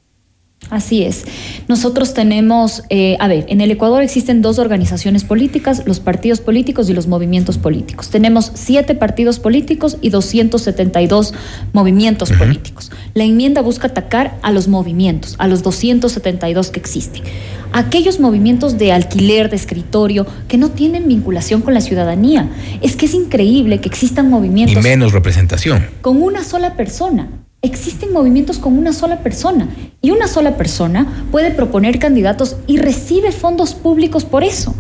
Así es. Nosotros tenemos, eh, a ver, en el Ecuador existen dos organizaciones políticas, los partidos políticos y los movimientos políticos. Tenemos siete partidos políticos y 272 movimientos políticos. La enmienda busca atacar a los movimientos, a los 272 que existen. Aquellos movimientos de alquiler, de escritorio, que no tienen vinculación con la ciudadanía. Es que es increíble que existan movimientos. Y menos representación. Con una sola persona existen movimientos con una sola persona y una sola persona puede proponer candidatos y recibe fondos públicos por eso.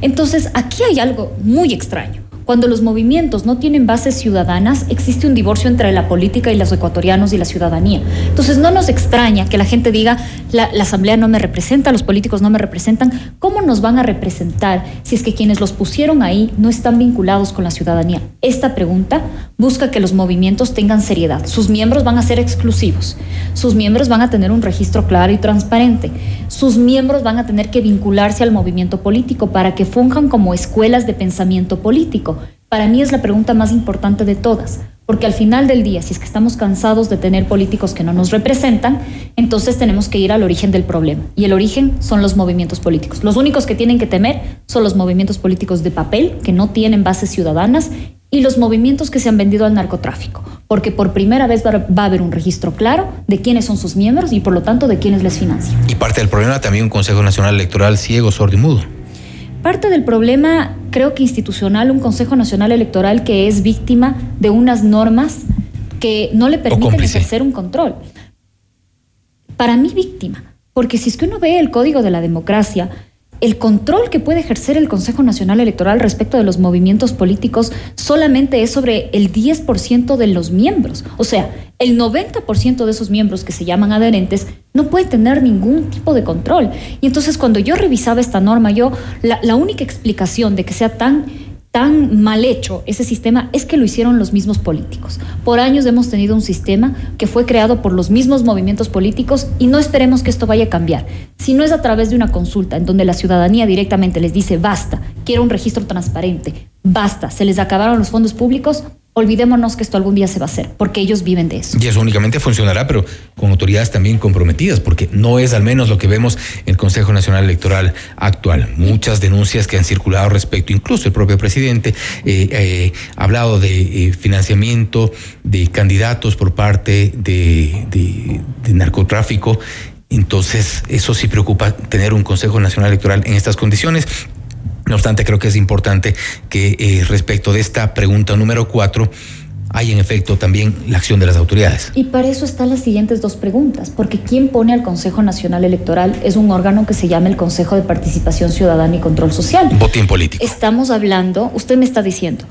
Entonces, aquí hay algo muy extraño. Cuando los movimientos no tienen bases ciudadanas, existe un divorcio entre la política y los ecuatorianos y la ciudadanía. Entonces no nos extraña que la gente diga, la, asamblea no me representa, los políticos no me representan. ¿Cómo nos van a representar si es que quienes los pusieron ahí no están vinculados con la ciudadanía? Esta pregunta busca que los movimientos tengan seriedad. Sus miembros van a ser exclusivos. Sus miembros van a tener un registro claro y transparente. Sus miembros van a tener que vincularse al movimiento político para que funjan como escuelas de pensamiento político para mí es la pregunta más importante de todas, porque al final del día, si es que estamos cansados de tener políticos que no nos representan, entonces tenemos que ir al origen del problema. Y el origen son los movimientos políticos. Los únicos que tienen que temer son los movimientos políticos de papel, que no tienen bases ciudadanas, y los movimientos que se han vendido al narcotráfico, porque por primera vez va a haber un registro claro de quiénes son sus miembros y por lo tanto de quiénes les financian. Y parte del problema también un Consejo Nacional Electoral ciego, sordo y mudo. Parte del problema, creo que institucional, un Consejo Nacional Electoral que es víctima de unas normas que no le permiten ejercer un control. Para mí, víctima, porque si es que uno ve el código de la democracia, el control que puede ejercer el Consejo Nacional Electoral respecto de los movimientos políticos solamente es sobre el 10% de los miembros. O sea, el 90% de esos miembros que se llaman adherentes no pueden tener ningún tipo de control. Y entonces cuando yo revisaba esta norma, yo la, la única explicación de que sea tan tan mal hecho ese sistema es que lo hicieron los mismos políticos. Por años hemos tenido un sistema que fue creado por los mismos movimientos políticos y no esperemos que esto vaya a cambiar. Si no es a través de una consulta en donde la ciudadanía directamente les dice basta, quiero un registro transparente, basta, se les acabaron los fondos públicos, olvidémonos que esto algún día se va a hacer, porque ellos viven de eso. Y eso únicamente funcionará, pero con autoridades también comprometidas, porque no es al menos lo que vemos en el Consejo Nacional Electoral actual. Muchas denuncias que han circulado respecto, incluso el propio presidente eh, eh, ha hablado de eh, financiamiento de candidatos por parte de, narcotráfico. Entonces, eso sí preocupa tener un Consejo Nacional Electoral en estas condiciones. No obstante, creo que es importante que eh, respecto de esta pregunta número cuatro, hay en efecto también la acción de las autoridades. Y para eso están las siguientes dos preguntas, porque quien pone al Consejo Nacional Electoral es un órgano que se llama el Consejo de Participación Ciudadana y Control Social. Botín político. Estamos hablando, usted me está diciendo,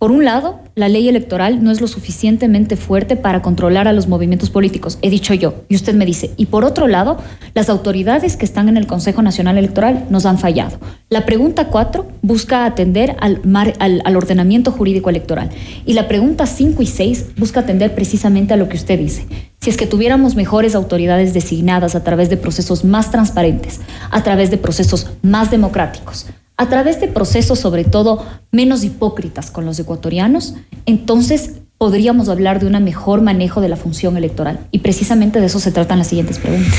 por un lado, la ley electoral no es lo suficientemente fuerte para controlar a los movimientos políticos, he dicho yo, y usted me dice, y por otro lado, las autoridades que están en el Consejo Nacional Electoral nos han fallado. La pregunta cuatro busca atender al, ordenamiento jurídico electoral, y la pregunta cinco y seis busca atender precisamente a lo que usted dice. Si es que tuviéramos mejores autoridades designadas a través de procesos más transparentes, a través de procesos más democráticos, a través de procesos sobre todo menos hipócritas con los ecuatorianos, entonces podríamos hablar de un mejor manejo de la función electoral. Y precisamente de eso se tratan las siguientes preguntas.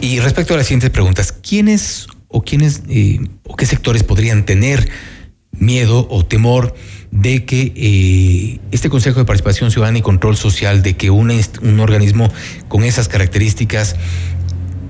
Y respecto a las siguientes preguntas, ¿quiénes o quiénes eh, o qué sectores podrían tener miedo o temor de que eh, este Consejo de Participación Ciudadana y Control Social, de que un organismo con esas características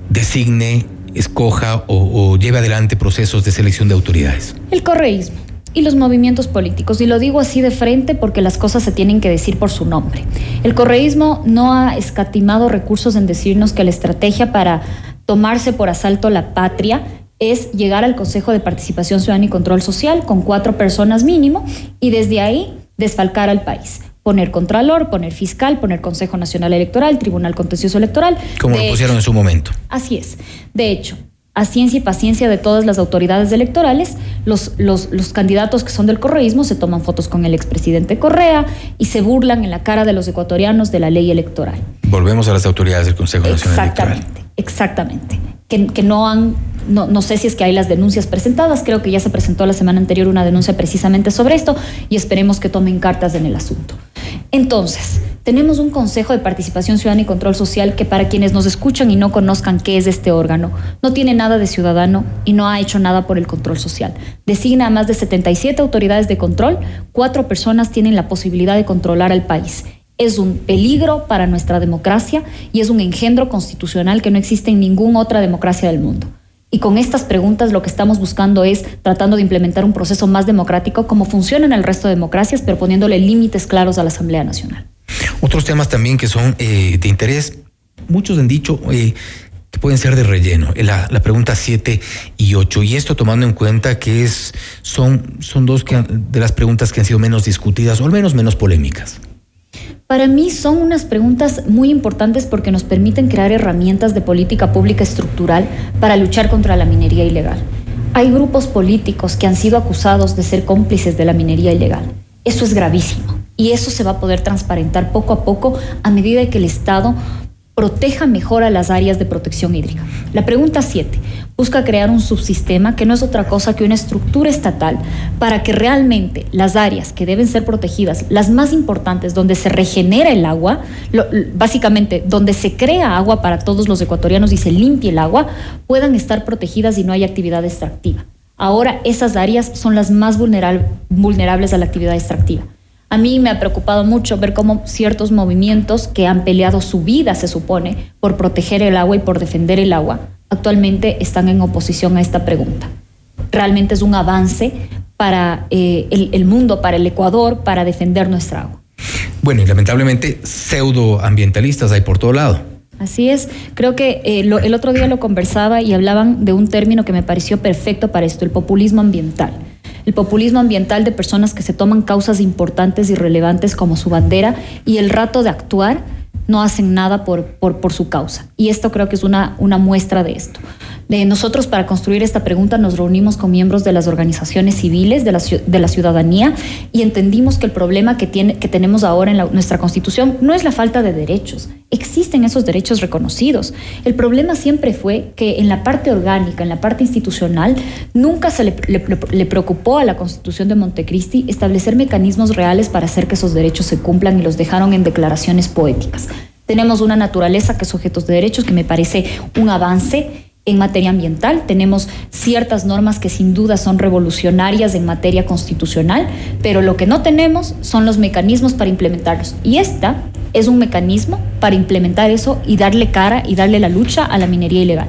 designe escoja o, lleve adelante procesos de selección de autoridades? El correísmo y los movimientos políticos. Y lo digo así de frente porque las cosas se tienen que decir por su nombre. El correísmo no ha escatimado recursos en decirnos que la estrategia para tomarse por asalto la patria es llegar al Consejo de Participación Ciudadana y Control Social con cuatro personas mínimo y desde ahí desfalcar al país poner contralor, poner fiscal, poner Consejo Nacional Electoral, Tribunal Contencioso Electoral. Como de lo pusieron hecho, en su momento. Así es. De hecho, a ciencia y paciencia de todas las autoridades electorales, los, los, los candidatos que son del correísmo se toman fotos con el expresidente Correa y se burlan en la cara de los ecuatorianos de la ley electoral. Volvemos a las autoridades del Consejo Nacional exactamente, Electoral. Exactamente, que, que no han no, no, sé si es que hay las denuncias presentadas, creo que ya se presentó la semana anterior una denuncia precisamente sobre esto y esperemos que tomen cartas en el asunto. Entonces, Tenemos un Consejo de Participación Ciudadana y Control Social que para quienes nos escuchan y no conozcan qué es este órgano, no tiene nada de ciudadano y no ha hecho nada por el control social. Designa a más de 77 autoridades de control, cuatro personas tienen la posibilidad de controlar al país. Es un peligro para nuestra democracia y es un engendro constitucional que no existe en ninguna otra democracia del mundo. Y con estas preguntas lo que estamos buscando es tratando de implementar un proceso más democrático como funciona en el resto de democracias, pero poniéndole límites claros a la Asamblea Nacional. Otros temas también que son eh, de interés, muchos han dicho eh, que pueden ser de relleno, eh, la, pregunta 7 y 8, y esto tomando en cuenta que es, son, son dos que de las preguntas que han sido menos discutidas o al menos menos polémicas. Para mí son unas preguntas muy importantes porque nos permiten crear herramientas de política pública estructural para luchar contra la minería ilegal. Hay grupos políticos que han sido acusados de ser cómplices de la minería ilegal. Eso es gravísimo y eso se va a poder transparentar poco a poco a medida que el Estado proteja mejor a las áreas de protección hídrica. La pregunta 7 busca crear un subsistema que no es otra cosa que una estructura estatal para que realmente las áreas que deben ser protegidas, las más importantes, donde se regenera el agua, básicamente donde se crea agua para todos los ecuatorianos y se limpie el agua, puedan estar protegidas y no hay actividad extractiva. Ahora esas áreas son las más vulnerables a la actividad extractiva. A mí me ha preocupado mucho ver cómo ciertos movimientos que han peleado su vida, se supone, por proteger el agua y por defender el agua, actualmente están en oposición a esta pregunta. Realmente es un avance para eh, el, mundo, para el Ecuador, para defender nuestra agua. Bueno, y lamentablemente pseudoambientalistas hay por todo lado. Así es, creo que eh, el otro día lo conversaba y hablaban de un término que me pareció perfecto para esto, el populismo ambiental el populismo ambiental de personas que se toman causas importantes y relevantes como su bandera y el rato de actuar no hacen nada por, por, su causa. Y esto creo que es una, una muestra de esto nosotros para construir esta pregunta nos reunimos con miembros de las organizaciones civiles, de la, ciudadanía, y entendimos que el problema que, tiene, que tenemos ahora en nuestra constitución no es la falta de derechos, existen esos derechos reconocidos. El problema siempre fue que en la parte orgánica, en la parte institucional, nunca se le, le preocupó a la constitución de Montecristi establecer mecanismos reales para hacer que esos derechos se cumplan y los dejaron en declaraciones poéticas. Tenemos una naturaleza que es sujetos de derechos que me parece un avance en materia ambiental. Tenemos ciertas normas que sin duda son revolucionarias en materia constitucional, pero lo que no tenemos son los mecanismos para implementarlos. Y esta es un mecanismo para implementar eso y darle cara y darle la lucha a la minería ilegal.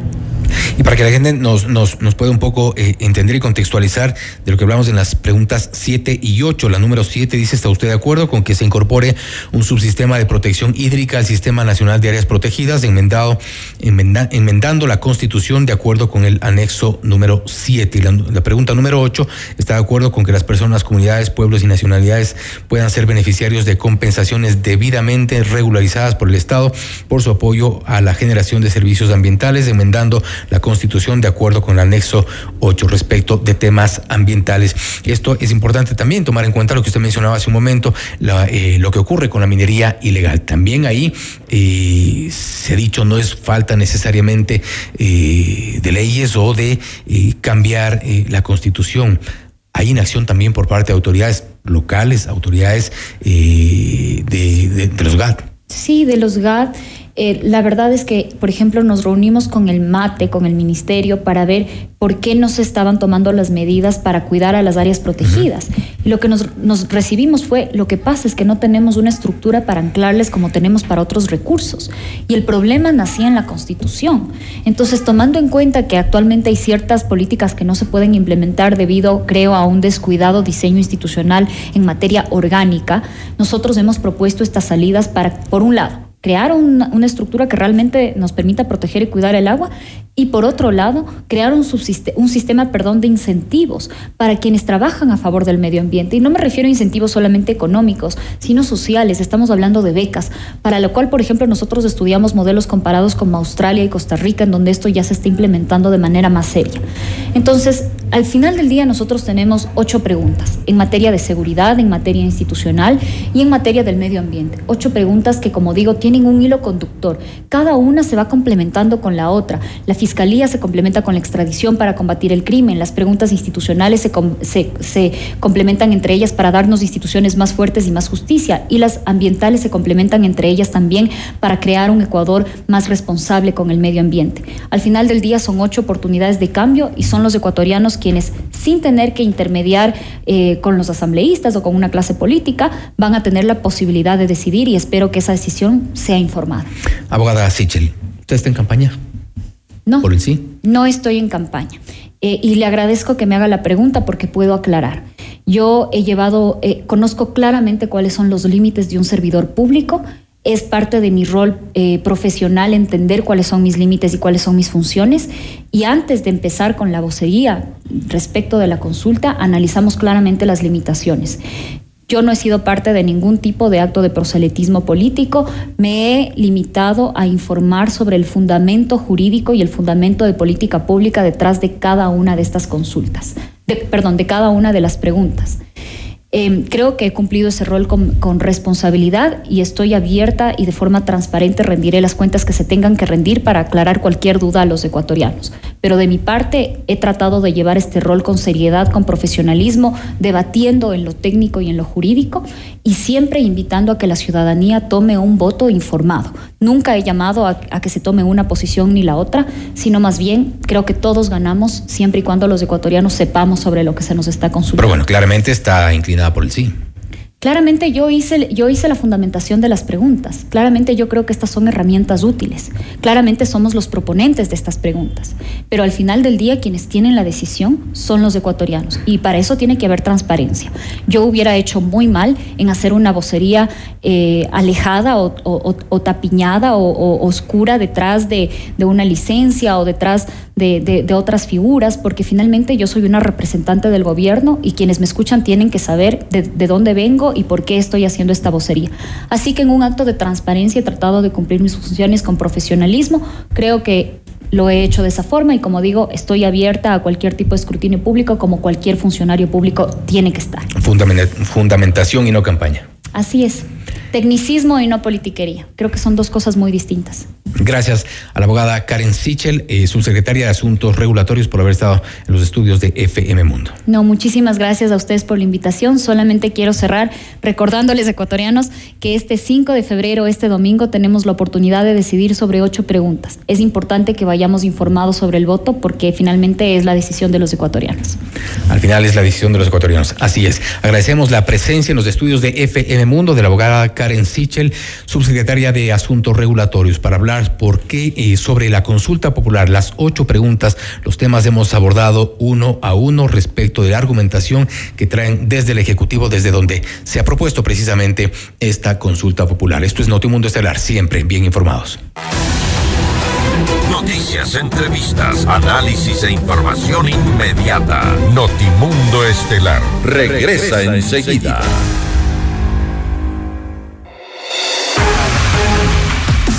Y para que la gente nos, nos, nos pueda un poco eh, entender y contextualizar de lo que hablamos en las preguntas 7 y 8. La número 7 dice, ¿está usted de acuerdo con que se incorpore un subsistema de protección hídrica al Sistema Nacional de Áreas Protegidas, enmendado, enmendando la Constitución de acuerdo con el anexo número 7? Y la, la pregunta número 8, ¿está de acuerdo con que las personas, comunidades, pueblos y nacionalidades puedan ser beneficiarios de compensaciones debidamente regularizadas por el Estado por su apoyo a la generación de servicios ambientales, enmendando la Constitución de acuerdo con el anexo 8 respecto de temas ambientales. Esto es importante también tomar en cuenta lo que usted mencionaba hace un momento, eh, lo que ocurre con la minería ilegal. También ahí eh, se ha dicho no es falta necesariamente eh, de leyes o de cambiar la Constitución. Hay inacción también por parte de autoridades locales, autoridades de, de los GAT. Sí, de los GAT. Eh, la verdad es que, por ejemplo, nos reunimos con el MATE, con el Ministerio, para ver por qué no se estaban tomando las medidas para cuidar a las áreas protegidas. Y lo que nos, nos, recibimos fue, lo que pasa es que no tenemos una estructura para anclarles como tenemos para otros recursos. Y el problema nacía en la Constitución. Entonces, tomando en cuenta que actualmente hay ciertas políticas que no se pueden implementar debido, creo, a un descuidado diseño institucional en materia orgánica, nosotros hemos propuesto estas salidas para, por un lado, crear una, una, estructura que realmente nos permita proteger y cuidar el agua y por otro lado crear un, un sistema perdón, de incentivos para quienes trabajan a favor del medio ambiente. Y no me refiero a incentivos solamente económicos, sino sociales. Estamos hablando de becas, para lo cual, por ejemplo, nosotros estudiamos modelos comparados con Australia y Costa Rica, en donde esto ya se está implementando de manera más seria. Entonces, al final del día nosotros tenemos ocho preguntas en materia de seguridad, en materia institucional y en materia del medio ambiente. Ocho preguntas que, como digo, tienen un hilo conductor. Cada una se va complementando con la otra. La fiscalía se complementa con la extradición para combatir el crimen. Las preguntas institucionales se complementan entre ellas para darnos instituciones más fuertes y más justicia. Y las ambientales se complementan entre ellas también para crear un Ecuador más responsable con el medio ambiente. Al final del día son ocho oportunidades de cambio y son los ecuatorianos quienes, sin tener que intermediar eh, con los asambleístas o con una clase política, van a tener la posibilidad de decidir y espero que esa decisión sea informada. Abogada Sichel, ¿usted está en campaña? No. ¿Por el sí? No estoy en campaña. Eh, y le agradezco que me haga la pregunta porque puedo aclarar. Yo he llevado, eh, conozco claramente cuáles son los límites de un servidor público. Es parte de mi rol eh, profesional entender cuáles son mis límites y cuáles son mis funciones. Y antes de empezar con la vocería respecto de la consulta, analizamos claramente las limitaciones. Yo no he sido parte de ningún tipo de acto de proselitismo político. Me he limitado a informar sobre el fundamento jurídico y el fundamento de política pública detrás de cada una de estas consultas, perdón, de cada una de las preguntas. Em, creo que he cumplido ese rol con, con, responsabilidad y estoy abierta y de forma transparente rendiré las cuentas que se tengan que rendir para aclarar cualquier duda a los ecuatorianos. Pero de mi parte he tratado de llevar este rol con seriedad, con profesionalismo, debatiendo en lo técnico y en lo jurídico y siempre invitando a que la ciudadanía tome un voto informado. Nunca he llamado a, a que se tome una posición ni la otra, sino más bien creo que todos ganamos siempre y cuando los ecuatorianos sepamos sobre lo que se nos está consultando. Pero bueno, claramente está inclinado por el sí. Claramente yo hice, yo hice la fundamentación de las preguntas. Claramente yo creo que estas son herramientas útiles. Claramente somos los proponentes de estas preguntas. Pero al final del día quienes tienen la decisión son los ecuatorianos. Y para eso tiene que haber transparencia. Yo hubiera hecho muy mal en hacer una vocería eh, alejada o, tapiñada o, oscura detrás de, una licencia o detrás de, otras figuras, porque finalmente yo soy una representante del gobierno y quienes me escuchan tienen que saber de dónde vengo y por qué estoy haciendo esta vocería. Así que en un acto de transparencia he tratado de cumplir mis funciones con profesionalismo. Creo que lo he hecho de esa forma y como digo, estoy abierta a cualquier tipo de escrutinio público como cualquier funcionario público tiene que estar. Fundamentación y no campaña. Así es. Tecnicismo y no politiquería. Creo que son dos cosas muy distintas. Gracias a la abogada Karen Sichel, eh, subsecretaria de Asuntos Regulatorios, por haber estado en los estudios de FM Mundo. No, muchísimas gracias a ustedes por la invitación. Solamente quiero cerrar recordándoles, ecuatorianos, que este 5 de febrero, este domingo, tenemos la oportunidad de decidir sobre ocho preguntas. Es importante que vayamos informados sobre el voto porque finalmente es la decisión de los ecuatorianos. Al final es la decisión de los ecuatorianos. Así es. Agradecemos la presencia en los estudios de FM Mundo de la abogada Karen Sichel, subsecretaria de Asuntos Regulatorios, para hablar por qué eh, sobre la consulta popular, las ocho preguntas, los temas hemos abordado uno a uno respecto de la argumentación que traen desde el Ejecutivo, desde donde se ha propuesto precisamente esta consulta popular. Esto es Notimundo Estelar, siempre bien informados. Noticias, entrevistas, análisis e información inmediata. Notimundo Estelar regresa, enseguida.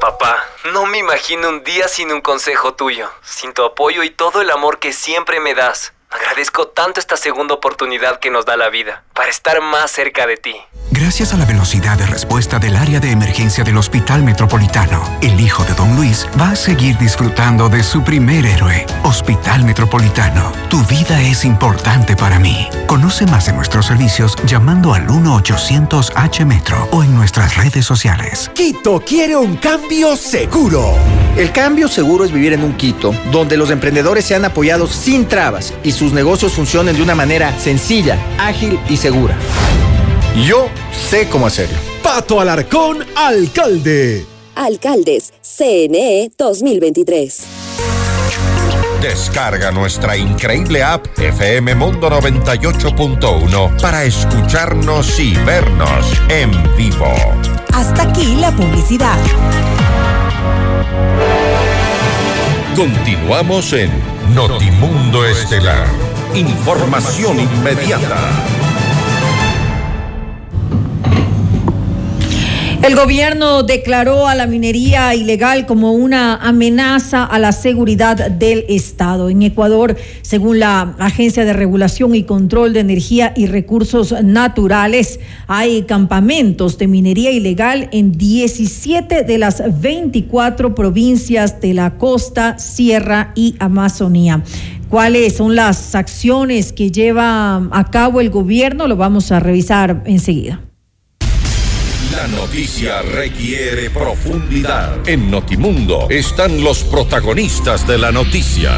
Papá, no me imagino un día sin un consejo tuyo, sin tu apoyo y todo el amor que siempre me das. Agradezco tanto esta segunda oportunidad que nos da la vida para estar más cerca de ti. Gracias a la velocidad de respuesta del área de emergencia del Hospital Metropolitano, el hijo de Don Luis va a seguir disfrutando de su primer héroe. Hospital Metropolitano, tu vida es importante para mí. Conoce más de nuestros servicios llamando al 1-800-H-Metro o en nuestras redes sociales. Quito quiere un cambio seguro. El cambio seguro es vivir en un Quito donde los emprendedores sean apoyados sin trabas y sus negocios funcionen de una manera sencilla, ágil y segura. Yo sé cómo hacerlo. Pato Alarcón, alcalde. Alcaldes, CNE 2023. Descarga nuestra increíble app FM Mundo 98.1 para escucharnos y vernos en vivo. Hasta aquí la publicidad. Continuamos en Notimundo Estelar. Información inmediata. El gobierno declaró a la minería ilegal como una amenaza a la seguridad del Estado. En Ecuador, según la Agencia de Regulación y Control de Energía y Recursos Naturales, hay campamentos de minería ilegal en 17 de las 24 provincias de la costa, sierra y Amazonía. ¿Cuáles son las acciones que lleva a cabo el gobierno? Lo vamos a revisar enseguida. La noticia requiere profundidad. En Notimundo están los protagonistas de la noticia.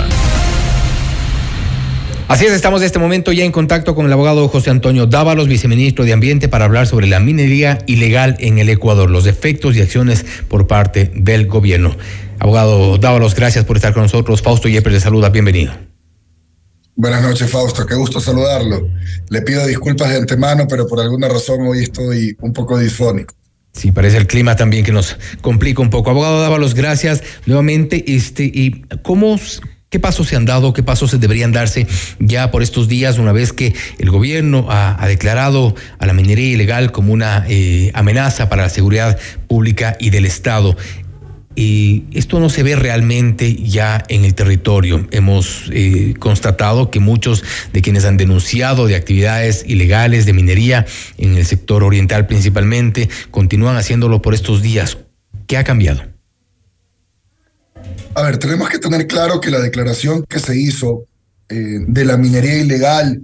Así es, estamos en este momento ya en contacto con el abogado José Antonio Dávalos, viceministro de Ambiente, para hablar sobre la minería ilegal en el Ecuador, los efectos y acciones por parte del gobierno. Abogado Dávalos, gracias por estar con nosotros. Fausto Yepes le saluda, bienvenido. Buenas noches, Fausto. Qué gusto saludarlo. Le pido disculpas de antemano, pero por alguna razón hoy estoy un poco disfónico. Sí, parece el clima también que nos complica un poco. Abogado Dávalos, gracias nuevamente. Este, ¿Y cómo, qué pasos se han dado, qué pasos se deberían darse ya por estos días, una vez que el gobierno ha, declarado a la minería ilegal como una eh, amenaza para la seguridad pública y del Estado? Y esto no se ve realmente ya en el territorio. Hemos eh, constatado que muchos de quienes han denunciado de actividades ilegales de minería en el sector oriental principalmente continúan haciéndolo por estos días. ¿Qué ha cambiado? A ver, tenemos que tener claro que la declaración que se hizo eh, de la minería ilegal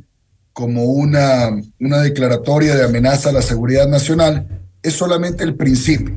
como una, una declaratoria de amenaza a la seguridad nacional es solamente el principio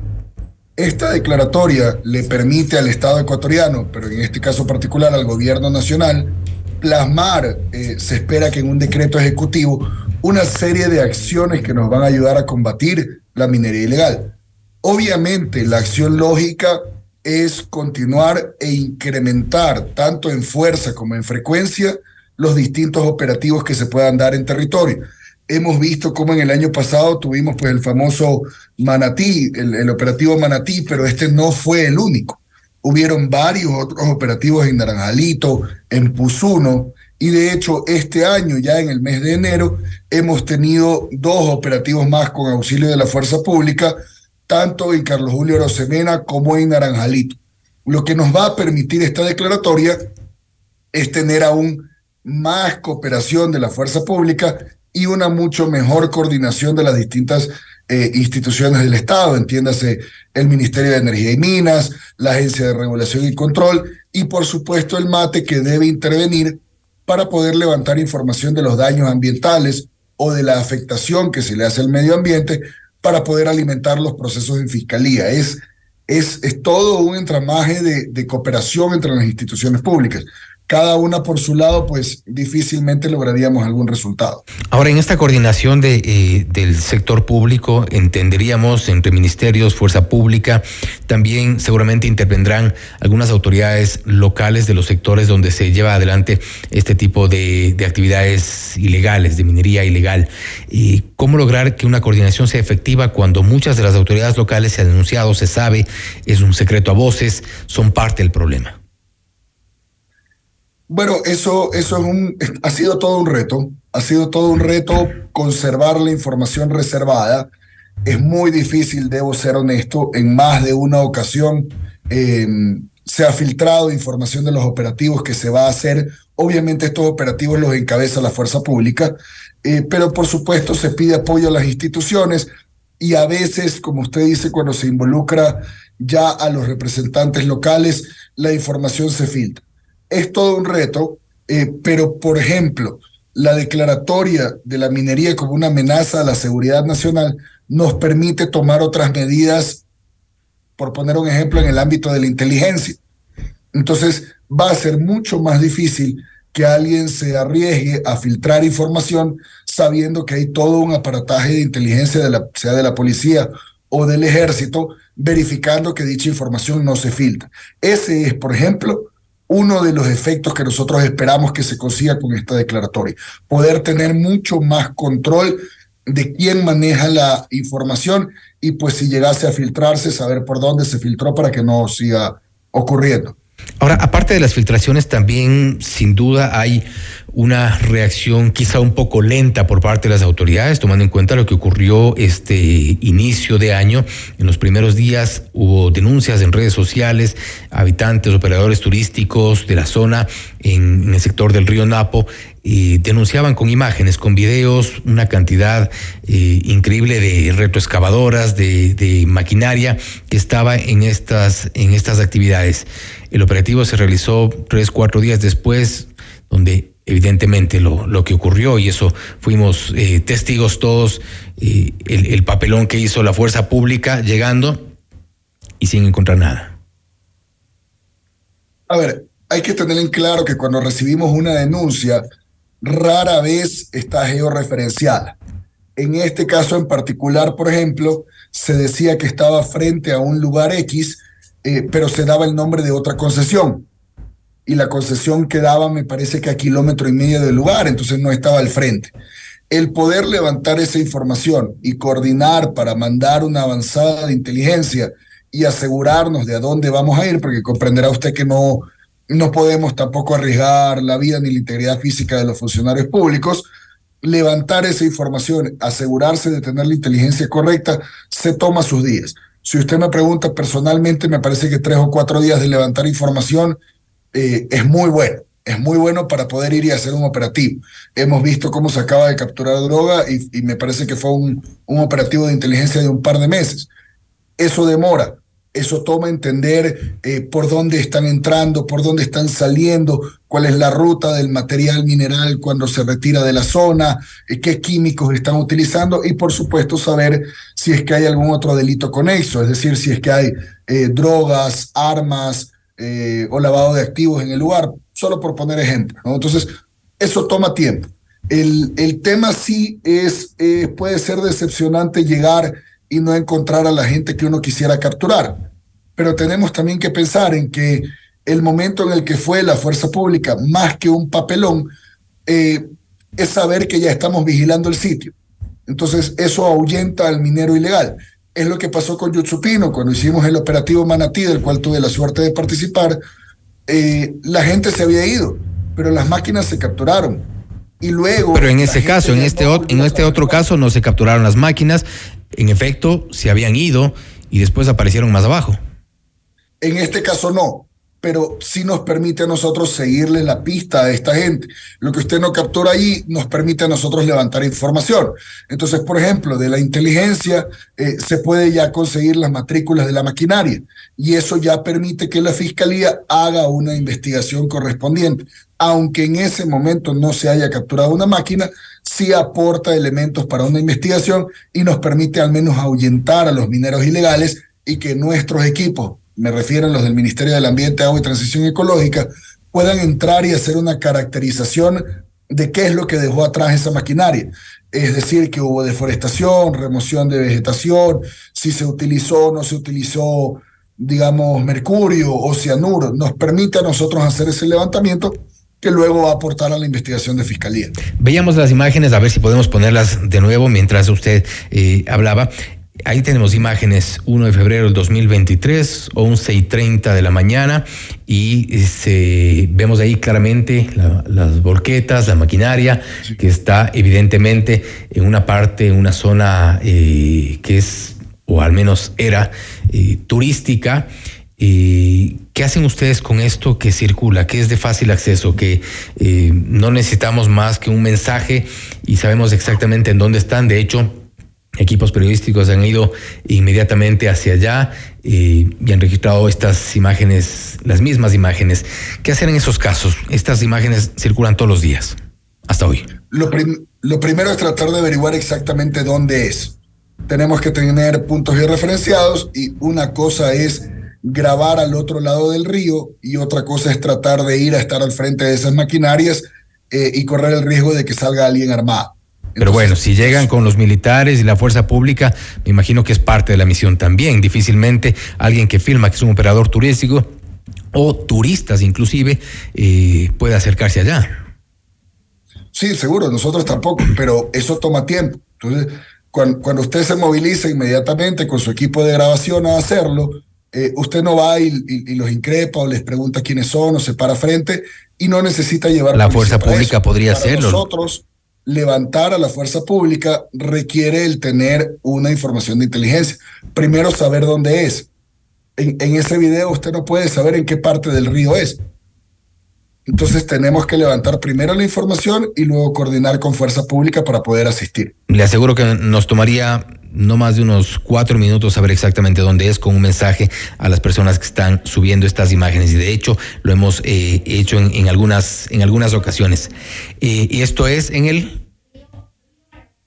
esta declaratoria le permite al Estado ecuatoriano, pero en este caso particular al gobierno nacional, plasmar, eh, se espera que en un decreto ejecutivo, una serie de acciones que nos van a ayudar a combatir la minería ilegal. Obviamente, la acción lógica es continuar e incrementar, tanto en fuerza como en frecuencia, los distintos operativos que se puedan dar en territorio hemos visto cómo en el año pasado tuvimos pues el famoso Manatí, el, operativo Manatí, pero este no fue el único. Hubieron varios otros operativos en Naranjalito, en Puzuno, y de hecho este año, ya en el mes de enero, hemos tenido dos operativos más con auxilio de la Fuerza Pública, tanto en Carlos Julio Rosemena como en Naranjalito. Lo que nos va a permitir esta declaratoria es tener aún más cooperación de la fuerza pública y una mucho mejor coordinación de las distintas eh, instituciones del Estado, entiéndase el Ministerio de Energía y Minas, la Agencia de Regulación y Control y por supuesto el MATE que debe intervenir para poder levantar información de los daños ambientales o de la afectación que se le hace al medio ambiente para poder alimentar los procesos en fiscalía. Es, es, es todo un entramaje de, de cooperación entre las instituciones públicas cada una por su lado, pues difícilmente lograríamos algún resultado. Ahora, en esta coordinación de, eh, del sector público, entenderíamos entre ministerios, fuerza pública, también seguramente intervendrán algunas autoridades locales de los sectores donde se lleva adelante este tipo de, de actividades ilegales, de minería ilegal. ¿Y ¿Cómo lograr que una coordinación sea efectiva cuando muchas de las autoridades locales se han denunciado, se sabe, es un secreto a voces, son parte del problema? Bueno, eso, eso es un, ha sido todo un reto. Ha sido todo un reto conservar la información reservada. Es muy difícil, debo ser honesto. En más de una ocasión em, se ha filtrado información de los operativos que se va a hacer. Obviamente estos operativos los encabeza la fuerza pública, eh, pero por supuesto se pide apoyo a las instituciones y a veces, como usted dice, cuando se involucra ya a los representantes locales, la información se filtra es todo un reto, eh, pero por ejemplo, la declaratoria de la minería como una amenaza a la seguridad nacional nos permite tomar otras medidas, por poner un ejemplo, en el ámbito de la inteligencia. Entonces, va a ser mucho más difícil que alguien se arriesgue a filtrar información sabiendo que hay todo un aparataje de inteligencia, de la, sea de la policía o del ejército, verificando que dicha información no se filtra. Ese es, por ejemplo, uno de los efectos que nosotros esperamos que se consiga con esta declaratoria. Poder tener mucho más control de quién maneja la información y pues si llegase a filtrarse, saber por dónde se filtró para que no siga ocurriendo. Ahora, aparte de las filtraciones, también sin duda hay una reacción quizá un poco lenta por parte de las autoridades, tomando en cuenta lo que ocurrió este inicio de año. En los primeros días hubo denuncias en redes sociales, habitantes, operadores turísticos de la zona en, el sector del río Napo denunciaban con imágenes, con videos, una cantidad eh, increíble de retroexcavadoras, de, de, maquinaria que estaba en estas, en estas actividades. El operativo se realizó tres, cuatro días después, donde evidentemente lo, lo que ocurrió y eso fuimos eh, testigos todos, el, el papelón que hizo la fuerza pública llegando y sin encontrar nada. A ver, hay que tener en claro que cuando recibimos una denuncia, rara vez está georreferenciada. En este caso en particular, por ejemplo, se decía que estaba frente a un lugar X, eh, pero se daba el nombre de otra concesión y la concesión quedaba, me parece que a kilómetro y medio del lugar, entonces no estaba al frente. El poder levantar esa información y coordinar para mandar una avanzada de inteligencia y asegurarnos de a dónde vamos a ir, porque comprenderá usted que no, no podemos tampoco arriesgar la vida ni la integridad física de los funcionarios públicos, levantar esa información, asegurarse de tener la inteligencia correcta, se toma sus días. Si usted me pregunta personalmente, me parece que tres o cuatro días de levantar información eh, es muy bueno. Es muy bueno para poder ir y hacer un operativo. Hemos visto cómo se acaba de capturar droga y, me parece que fue un, un operativo de inteligencia de un par de meses. Eso demora, eso toma entender eh, por dónde están entrando, por dónde están saliendo, cuál es la ruta del material mineral cuando se retira de la zona, eh, qué químicos están utilizando y por supuesto saber si es que hay algún otro delito conexo, es decir, si es que hay drogas, armas, eh, o lavado de activos en el lugar, solo por poner ejemplo. Entonces, eso toma tiempo. El, el tema sí es, eh, puede ser decepcionante llegar y no encontrar a la gente que uno quisiera capturar, pero tenemos también que pensar en que el momento en el que fue la fuerza pública, más que un papelón, eh, es saber que ya estamos vigilando el sitio. Entonces, eso ahuyenta al minero ilegal. Es lo que pasó con Yutsupino cuando hicimos el operativo Manatí, del cual tuve la suerte de participar. Eh, la gente se había ido, pero las máquinas se capturaron. Y luego. Pero en ese caso, en este, en este otro caso, no se capturaron las máquinas. En efecto, se habían ido y después aparecieron más abajo. En este caso, no pero sí nos permite a nosotros seguirle la pista a esta gente. Lo que usted no captura ahí nos permite a nosotros levantar información. Entonces, por ejemplo, de la inteligencia eh, se puede ya conseguir las matrículas de la maquinaria y eso ya permite que la fiscalía haga una investigación correspondiente. Aunque en ese momento no se haya capturado una máquina, sí aporta elementos para una investigación y nos permite al menos ahuyentar a los mineros ilegales y que nuestros equipos me refiero a los del Ministerio del Ambiente, Agua y Transición Ecológica, puedan entrar y hacer una caracterización de qué es lo que dejó atrás esa maquinaria. Es decir, que hubo deforestación, remoción de vegetación, si se utilizó o no se utilizó, digamos, mercurio o cianuro. Nos permite a nosotros hacer ese levantamiento que luego va a aportar a la investigación de fiscalía. Veíamos las imágenes, a ver si podemos ponerlas de nuevo mientras usted eh, hablaba. Ahí tenemos imágenes 1 de febrero del 2023, 11 y 30 de la mañana, y este, vemos ahí claramente las volquetas, la maquinaria, que está evidentemente en una parte, en una zona eh, que es, o al menos era, eh, turística. ¿Qué hacen ustedes con esto que circula, que es de fácil acceso, que eh, no necesitamos más que un mensaje y sabemos exactamente en dónde están? De hecho, equipos periodísticos han ido inmediatamente hacia allá y, han registrado estas imágenes, las mismas imágenes. ¿Qué hacen en esos casos? Estas imágenes circulan todos los días, hasta hoy. Lo, lo primero es tratar de averiguar exactamente dónde es. Tenemos que tener puntos bien referenciados y una cosa es grabar al otro lado del río y otra cosa es tratar de ir a estar al frente de esas maquinarias eh, y correr el riesgo de que salga alguien armado. Pero bueno, si llegan con los militares y la fuerza pública, me imagino que es parte de la misión también. Difícilmente alguien que filma que es un operador turístico o turistas inclusive eh, puede acercarse allá. Sí, seguro, nosotros tampoco, pero eso toma tiempo. Entonces, cuando, cuando usted se moviliza inmediatamente con su equipo de grabación a hacerlo, eh, usted no va y, los increpa o les pregunta quiénes son o se para frente y no necesita llevar... La fuerza pública podría para hacerlo. Nosotros, levantar a la fuerza pública requiere el tener una información de inteligencia. Primero, saber dónde es. En, en ese video usted no puede saber en qué parte del río es. Entonces tenemos que levantar primero la información y luego coordinar con fuerza pública para poder asistir. Le aseguro que nos tomaría no más de unos cuatro minutos saber exactamente dónde es con un mensaje a las personas que están subiendo estas imágenes y de hecho lo hemos eh, hecho en, algunas en algunas ocasiones eh, y esto es en el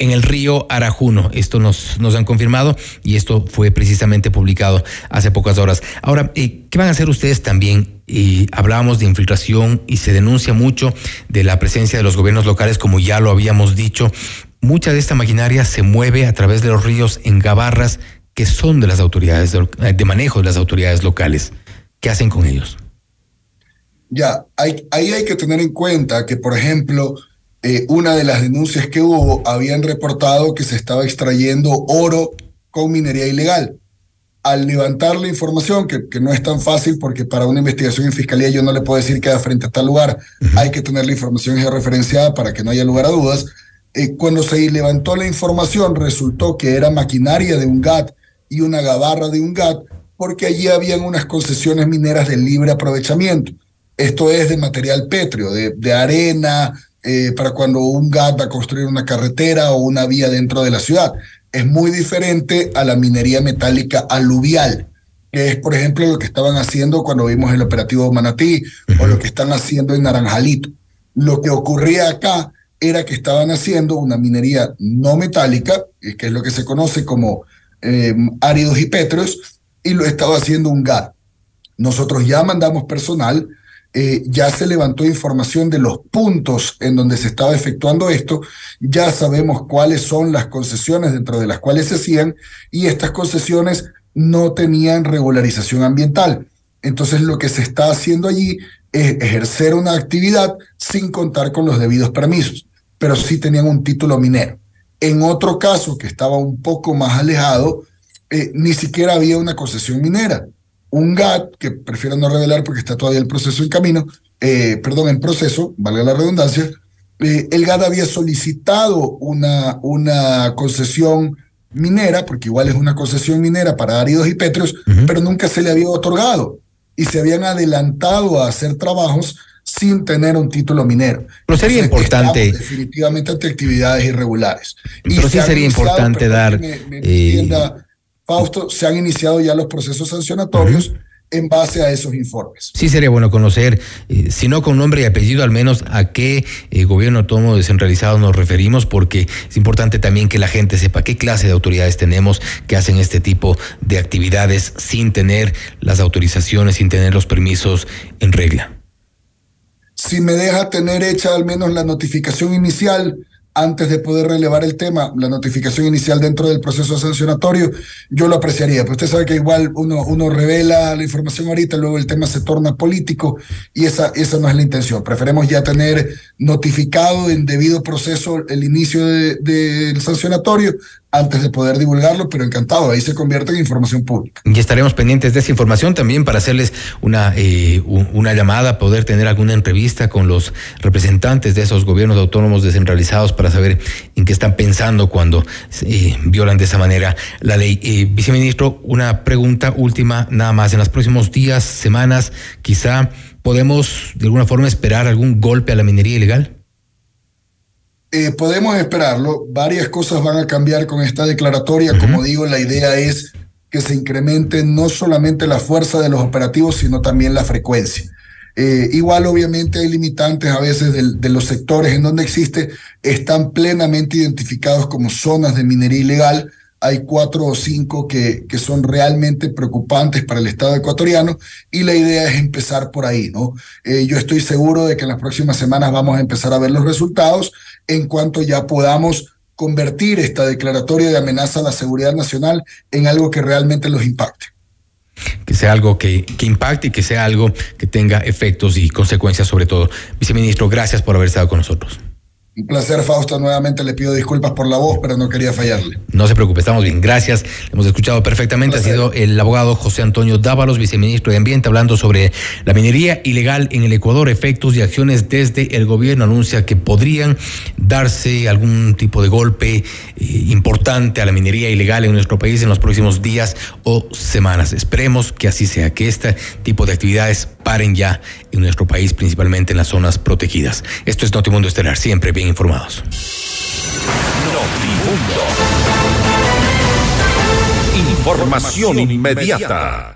en el río Arajuno. Esto nos, nos han confirmado y esto fue precisamente publicado hace pocas horas. Ahora, eh, ¿qué van a hacer ustedes también? Y hablábamos de infiltración y se denuncia mucho de la presencia de los gobiernos locales, como ya lo habíamos dicho. Mucha de esta maquinaria se mueve a través de los ríos en gabarras que son de las autoridades de, de manejo de las autoridades locales. ¿Qué hacen con ellos? Ya, hay, ahí hay que tener en cuenta que, por ejemplo, eh, una de las denuncias que hubo, habían reportado que se estaba extrayendo oro con minería ilegal. Al levantar la información, que, que, no es tan fácil porque para una investigación en fiscalía yo no le puedo decir que da frente a tal lugar, hay que tener la información referenciada para que no haya lugar a dudas. Eh, cuando se levantó la información, resultó que era maquinaria de un GAT y una gabarra de un GAT, porque allí habían unas concesiones mineras de libre aprovechamiento. Esto es de material pétreo, de, de arena, eh, para cuando un GAT va a construir una carretera o una vía dentro de la ciudad. Es muy diferente a la minería metálica aluvial, que es, por ejemplo, lo que estaban haciendo cuando vimos el operativo Manatí o lo que están haciendo en Naranjalito. Lo que ocurría acá era que estaban haciendo una minería no metálica, que es lo que se conoce como eh, áridos y petros, y lo estaba haciendo un GAT. Nosotros ya mandamos personal, eh, ya se levantó información de los puntos en donde se estaba efectuando esto, ya sabemos cuáles son las concesiones dentro de las cuales se hacían y estas concesiones no tenían regularización ambiental. Entonces lo que se está haciendo allí es ejercer una actividad sin contar con los debidos permisos, pero sí tenían un título minero. En otro caso que estaba un poco más alejado, eh, ni siquiera había una concesión minera. Un GAT, que prefiero no revelar porque está todavía el proceso en camino, eh, perdón, en proceso, valga la redundancia, eh, el GAT había solicitado una, una concesión minera, porque igual es una concesión minera para áridos y pétreos, pero nunca se le había otorgado. Y se habían adelantado a hacer trabajos sin tener un título minero. Pero sería importante. Definitivamente ante actividades irregulares. Pero sí sería importante dar. Eh, Fausto, se han iniciado ya los procesos sancionatorios. en base a esos informes. Sí sería bueno conocer, eh, si no con nombre y apellido, al menos a qué eh, gobierno autónomo descentralizado nos referimos, porque es importante también que la gente sepa qué clase de autoridades tenemos que hacen este tipo de actividades sin tener las autorizaciones, sin tener los permisos en regla. Si me deja tener hecha al menos la notificación inicial, antes de poder relevar el tema, la notificación inicial dentro del proceso sancionatorio, yo lo apreciaría. Pero usted sabe que igual uno, uno revela la información ahorita, luego el tema se torna político y esa, esa no es la intención. Preferemos ya tener notificado en debido proceso el inicio del sancionatorio antes de poder divulgarlo, pero encantado, ahí se convierte en información pública. Y estaremos pendientes de esa información también para hacerles una, eh, una llamada, poder tener alguna entrevista con los representantes de esos gobiernos autónomos descentralizados para saber en qué están pensando cuando eh, violan de esa manera la ley. Eh, viceministro, una pregunta última nada más. En los próximos días, semanas, quizá podemos de alguna forma esperar algún golpe a la minería ilegal. Eh, podemos esperarlo. Varias cosas van a cambiar con esta declaratoria. Como digo, la idea es que se incremente no solamente la fuerza de los operativos, sino también la frecuencia. Eh, igual, obviamente, hay limitantes a veces de, los sectores en donde existe, están plenamente identificados como zonas de minería ilegal. Hay cuatro o cinco que, que son realmente preocupantes para el Estado ecuatoriano y la idea es empezar por ahí, ¿no? Eh, yo estoy seguro de que en las próximas semanas vamos a empezar a ver los resultados en cuanto ya podamos convertir esta declaratoria de amenaza a la seguridad nacional en algo que realmente los impacte. que sea algo que, impacte y que sea algo que tenga efectos y consecuencias sobre todo. Viceministro, gracias por haber estado con nosotros. Un placer, Fausto. Nuevamente le pido disculpas por la voz, pero no quería fallarle. No se preocupe, estamos bien. Gracias. Hemos escuchado perfectamente. Ha sido el abogado José Antonio Dávalos, viceministro de Ambiente, hablando sobre la minería ilegal en el Ecuador, efectos y acciones desde el gobierno. Anuncia que podrían darse algún tipo de golpe eh, importante a la minería ilegal en nuestro país en los próximos días o semanas. Esperemos que así sea, que este tipo de actividades paren ya en nuestro país, principalmente en las zonas protegidas. Esto es Notimundo Estelar, siempre bien informados. Notimundo. Información inmediata.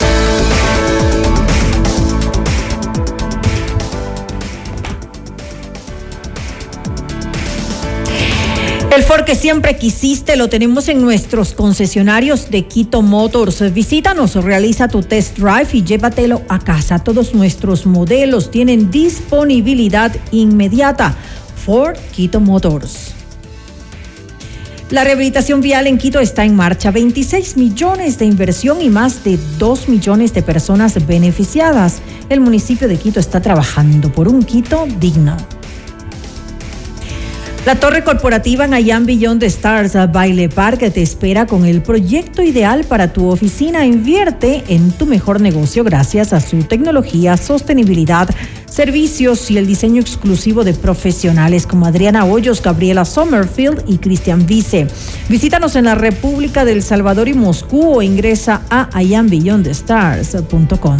El Ford que siempre quisiste lo tenemos en nuestros concesionarios de Quito Motors. Visítanos, realiza tu test drive y llévatelo a casa. Todos nuestros modelos tienen disponibilidad inmediata. Ford Quito Motors. La rehabilitación vial en Quito está en marcha. 26 millones de inversión y más de 2 millones de personas beneficiadas. El municipio de Quito está trabajando por un Quito digno. La torre corporativa Nayan Beyond the Stars Baile Park te espera con el proyecto ideal para tu oficina. Invierte en tu mejor negocio gracias a su tecnología, sostenibilidad, servicios y el diseño exclusivo de profesionales como Adriana Hoyos, Gabriela Sommerfield y Cristian Vice. Visítanos en la República del Salvador y Moscú o ingresa a iambeyondthestars.com.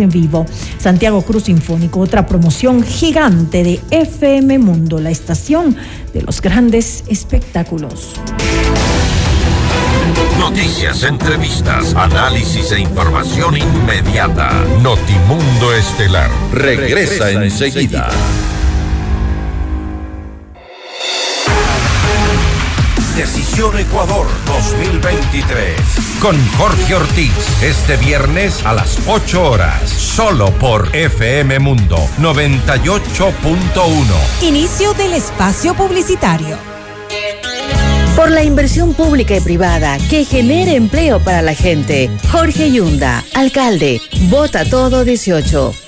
en vivo. Santiago Cruz Sinfónico, otra promoción gigante de FM Mundo, la estación de los grandes espectáculos. Noticias, entrevistas, análisis e información inmediata. Notimundo Estelar regresa, enseguida. Decisión Ecuador 2023. Con Jorge Ortiz. Este viernes a las 8 horas. Solo por FM Mundo 98.1. Inicio del espacio publicitario. Por la inversión pública y privada que genere empleo para la gente. Jorge Yunda, alcalde. Vota todo 18.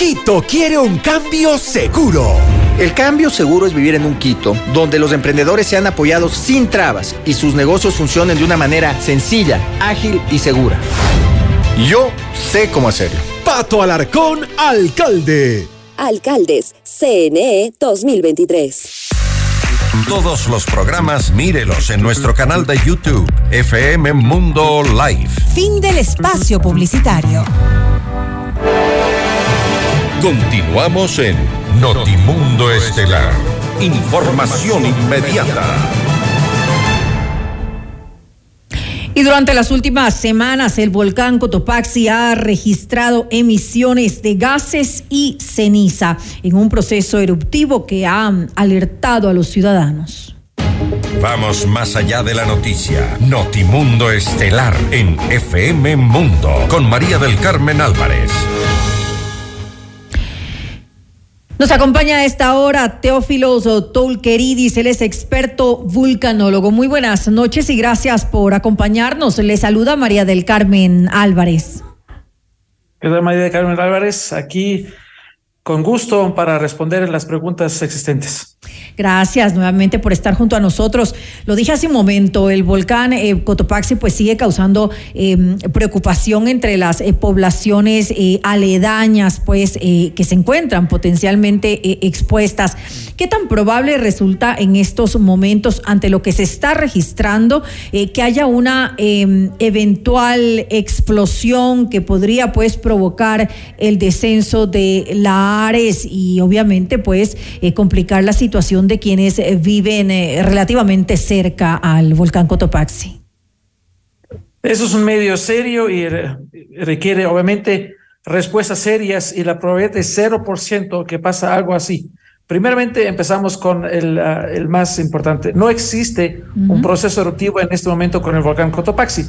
Quito quiere un cambio seguro. El cambio seguro es vivir en un Quito donde los emprendedores sean apoyados sin trabas y sus negocios funcionen de una manera sencilla, ágil y segura. Yo sé cómo hacerlo. Pato Alarcón, alcalde. Alcaldes, CNE 2023. Todos los programas mírelos en nuestro canal de YouTube, FM Mundo Live. Fin del espacio publicitario. Continuamos en Notimundo Estelar. Información inmediata. Y durante las últimas semanas, el volcán Cotopaxi ha registrado emisiones de gases y ceniza en un proceso eruptivo que ha alertado a los ciudadanos. Vamos más allá de la noticia. Notimundo Estelar en FM Mundo con María del Carmen Álvarez. Nos acompaña a esta hora Teófilos Tolqueridis, él es experto vulcanólogo. Muy buenas noches y gracias por acompañarnos. Le saluda María del Carmen Álvarez. ¿Qué tal, María del Carmen Álvarez? Aquí con gusto para responder las preguntas existentes. Gracias nuevamente por estar junto a nosotros. Lo dije hace un momento, el volcán eh, Cotopaxi pues sigue causando em, preocupación entre las eh, poblaciones eh, aledañas pues que se encuentran potencialmente expuestas. ¿Qué tan probable resulta en estos momentos ante lo que se está registrando que haya una em, eventual explosión que podría pues provocar el descenso de la Ares y obviamente pues complicar la situación de quienes eh, viven eh, relativamente cerca al volcán Cotopaxi? Eso es un medio serio y requiere obviamente respuestas serias y la probabilidad es 0% que pasa algo así. Primeramente empezamos con el, ah, el más importante. No existe un proceso eruptivo en este momento con el volcán Cotopaxi.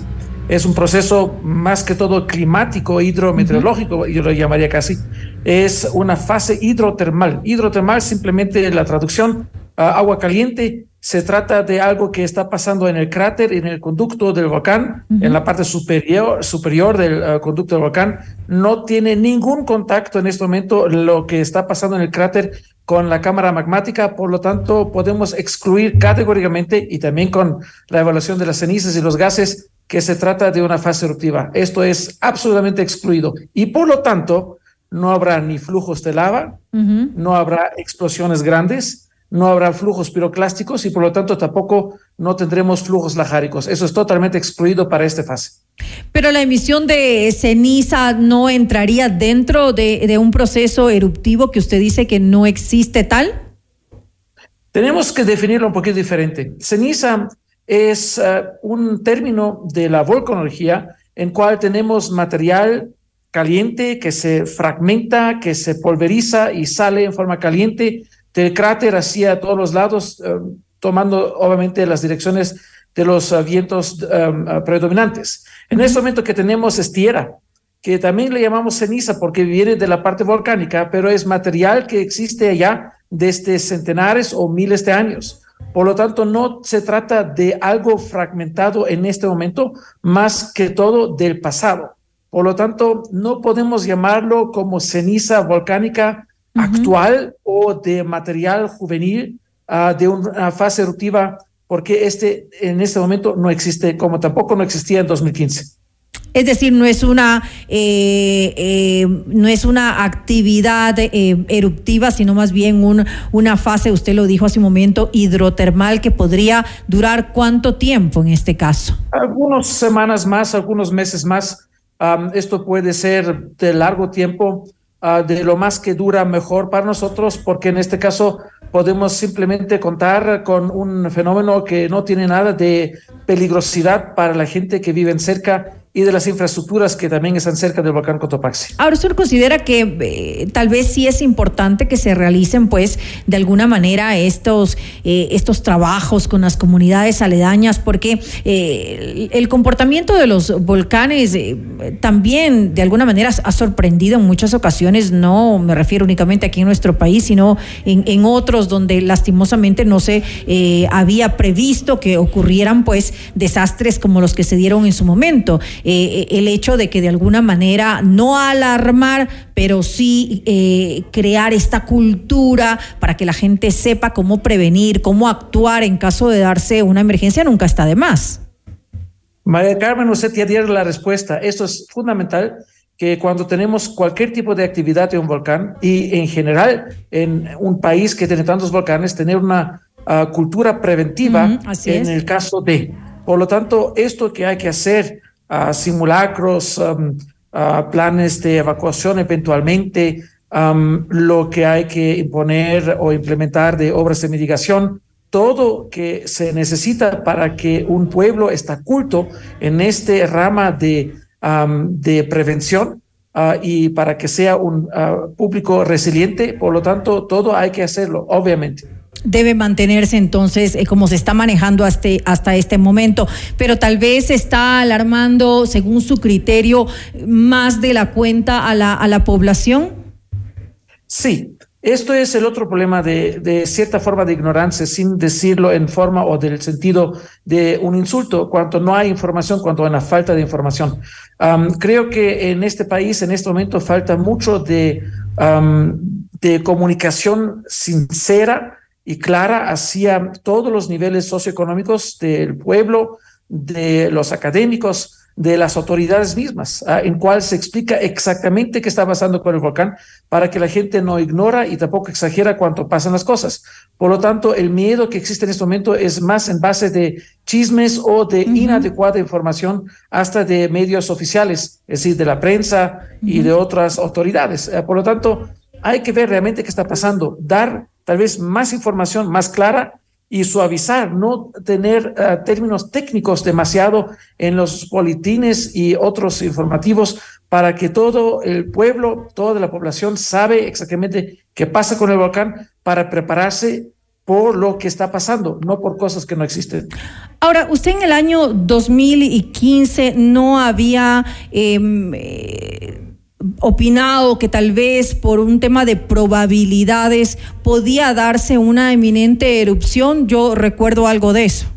Es un proceso más que todo climático, hidrometeorológico, yo lo llamaría casi. Es una fase hidrotermal. Hidrotermal simplemente la traducción agua caliente se trata de algo que está pasando en el cráter, en el conducto del volcán, en la parte superior, superior del uh, conducto del volcán. No tiene ningún contacto en este momento lo que está pasando en el cráter con la cámara magmática, por lo tanto podemos excluir categóricamente y también con la evaluación de las cenizas y los gases que se trata de una fase eruptiva. Esto es absolutamente excluido y por lo tanto no habrá ni flujos de lava, no habrá explosiones grandes, no habrá flujos piroclásticos y por lo tanto tampoco no tendremos flujos lajáricos. Eso es totalmente excluido para esta fase. Pero la emisión de ceniza no entraría dentro de, un proceso eruptivo que usted dice que no existe tal. Tenemos que definirlo un poquito diferente. Ceniza es eh, un término de la volcanología en cual tenemos material caliente que se fragmenta, que se pulveriza y sale en forma caliente del cráter hacia todos los lados, eh, tomando obviamente las direcciones de los eh, vientos eh, predominantes. En este momento que tenemos es tierra, que también le llamamos ceniza porque viene de la parte volcánica, pero es material que existe allá desde centenares o miles de años. Por lo tanto, no se trata de algo fragmentado en este momento, más que todo del pasado. Por lo tanto, no podemos llamarlo como ceniza volcánica actual o de material juvenil ah, de una fase eruptiva, porque este en este momento no existe, como tampoco no existía en 2015. Es decir, no es una, eh, eh, no es una actividad eh, eruptiva, sino más bien un, una fase, usted lo dijo hace un momento, hidrotermal que podría durar cuánto tiempo en este caso. Algunas semanas más, algunos meses más. esto puede ser de largo tiempo. Ah, de lo más que dura mejor para nosotros, porque en este caso podemos simplemente contar con un fenómeno que no tiene nada de peligrosidad para la gente que vive cerca y de las infraestructuras que también están cerca del volcán Cotopaxi. Ahora, ¿usted considera que eh, tal vez sí es importante que se realicen, pues, de alguna manera estos, eh, estos trabajos con las comunidades aledañas? Porque eh, el comportamiento de los volcanes también, de alguna manera, ha sorprendido en muchas ocasiones, no me refiero únicamente aquí en nuestro país, sino en, en otros donde lastimosamente no se había previsto que ocurrieran, pues, desastres como los que se dieron en su momento. Eh, el hecho de que de alguna manera no alarmar, pero sí eh, crear esta cultura para que la gente sepa cómo prevenir, cómo actuar en caso de darse una emergencia, nunca está de más. María Carmen, usted ya dio la respuesta. Esto es fundamental que cuando tenemos cualquier tipo de actividad en un volcán y en general en un país que tiene tantos volcanes, tener una ah, cultura preventiva en el caso de. Por lo tanto, esto que hay que hacer simulacros, um, planes de evacuación eventualmente, um, lo que hay que imponer o implementar de obras de mitigación, todo que se necesita para que un pueblo está culto en este rama de, um, de prevención uh, y para que sea un uh, público resiliente. Por lo tanto, todo hay que hacerlo, obviamente debe mantenerse entonces eh, como se está manejando hasta, hasta este momento, pero tal vez está alarmando, según su criterio, más de la cuenta a la, a la población. Sí, esto es el otro problema de, de, cierta forma de ignorancia, sin decirlo en forma o del sentido de un insulto, cuando no hay información, cuando hay una falta de información. creo que en este país, en este momento, falta mucho de, de comunicación sincera y clara hacia todos los niveles socioeconómicos del pueblo, de los académicos, de las autoridades mismas, ah, en cual se explica exactamente qué está pasando con el volcán para que la gente no ignora y tampoco exagera cuánto pasan las cosas. Por lo tanto, el miedo que existe en este momento es más en base de chismes o de inadecuada información hasta de medios oficiales, es decir, de la prensa y de otras autoridades. Ah, por lo tanto, hay que ver realmente qué está pasando, dar tal vez más información más clara y suavizar, no tener eh, términos técnicos demasiado en los boletines y otros informativos para que todo el pueblo, toda la población sabe exactamente qué pasa con el volcán para prepararse por lo que está pasando, no por cosas que no existen. Ahora, usted en el año 2015 no había... Em, eh, opinado que tal vez por un tema de probabilidades podía darse una eminente erupción. Yo recuerdo algo de eso.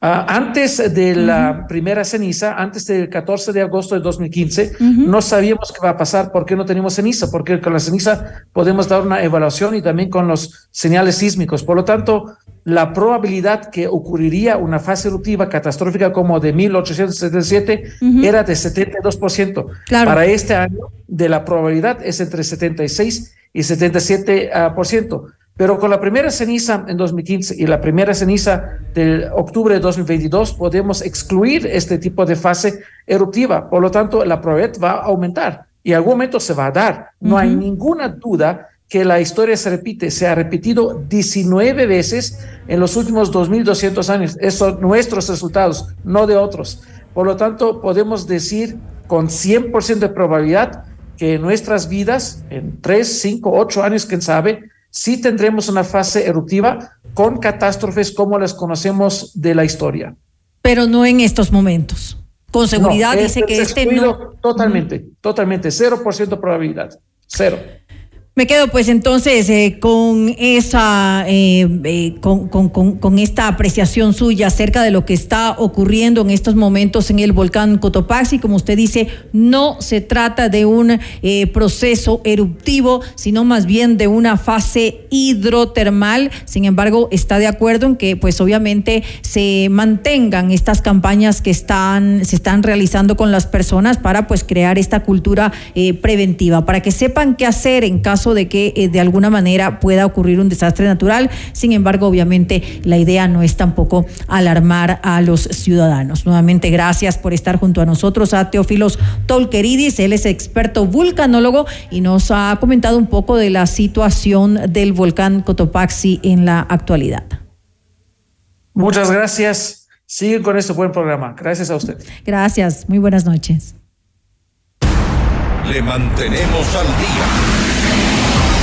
Ah, antes de la primera ceniza, antes del 14 de agosto de 2015, no sabíamos qué va a pasar, por qué no tenemos ceniza, porque con la ceniza podemos dar una evaluación y también con los señales sísmicos. Por lo tanto, la probabilidad que ocurriría una fase eruptiva catastrófica como de 1877 era de 72%. Para este año, de la probabilidad es entre 76 y 77%. Ah, por ciento. Pero con la primera ceniza en 2015 y la primera ceniza del octubre de 2022 podemos excluir este tipo de fase eruptiva. Por lo tanto, la probabilidad va a aumentar y en algún momento se va a dar. No hay ninguna duda que la historia se repite. Se ha repetido 19 veces en los últimos 2.200 años. Esos son nuestros resultados, no de otros. Por lo tanto, podemos decir con 100% de probabilidad que nuestras vidas, en 3, 5, 8 años, quién sabe, sí tendremos una fase eruptiva con catástrofes como las conocemos de la historia. Pero no en estos momentos. Con seguridad dice que este no. Totalmente, totalmente, 0% probabilidad, cero. Me quedo pues entonces eh, con esa eh, eh, con, con, con, esta apreciación suya acerca de lo que está ocurriendo en estos momentos en el volcán Cotopaxi. Como usted dice, no se trata de un proceso eruptivo, sino más bien de una fase hidrotermal. Sin embargo, está de acuerdo en que pues obviamente se mantengan estas campañas que están se están realizando con las personas para pues crear esta cultura preventiva, para que sepan qué hacer en caso de que eh, de alguna manera pueda ocurrir un desastre natural. Sin embargo, obviamente la idea no es tampoco alarmar a los ciudadanos. Nuevamente, gracias por estar junto a nosotros a Teófilos Tolqueridis. Él es experto vulcanólogo y nos ha comentado un poco de la situación del volcán Cotopaxi en la actualidad. Muchas gracias. Sigue con este buen programa. Gracias a usted. Gracias. Muy buenas noches. Le mantenemos al día.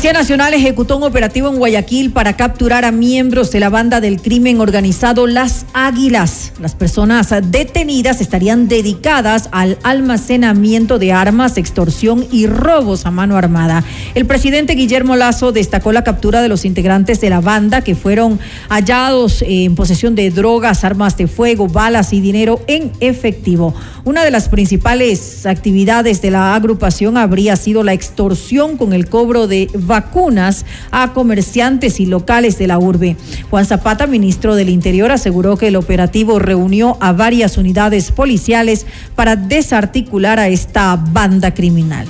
Policía Nacional ejecutó un operativo en Guayaquil para capturar a miembros de la banda del crimen organizado Las Águilas. Las personas detenidas estarían dedicadas al almacenamiento de armas, extorsión y robos a mano armada. El presidente Guillermo Lazo destacó la captura de los integrantes de la banda que fueron hallados en posesión de drogas, armas de fuego, balas y dinero en efectivo. Una de las principales actividades de la agrupación habría sido la extorsión con el cobro de vacunas a comerciantes y locales de la urbe. Juan Zapata, ministro del Interior, aseguró que el operativo reunió a varias unidades policiales para desarticular a esta banda criminal.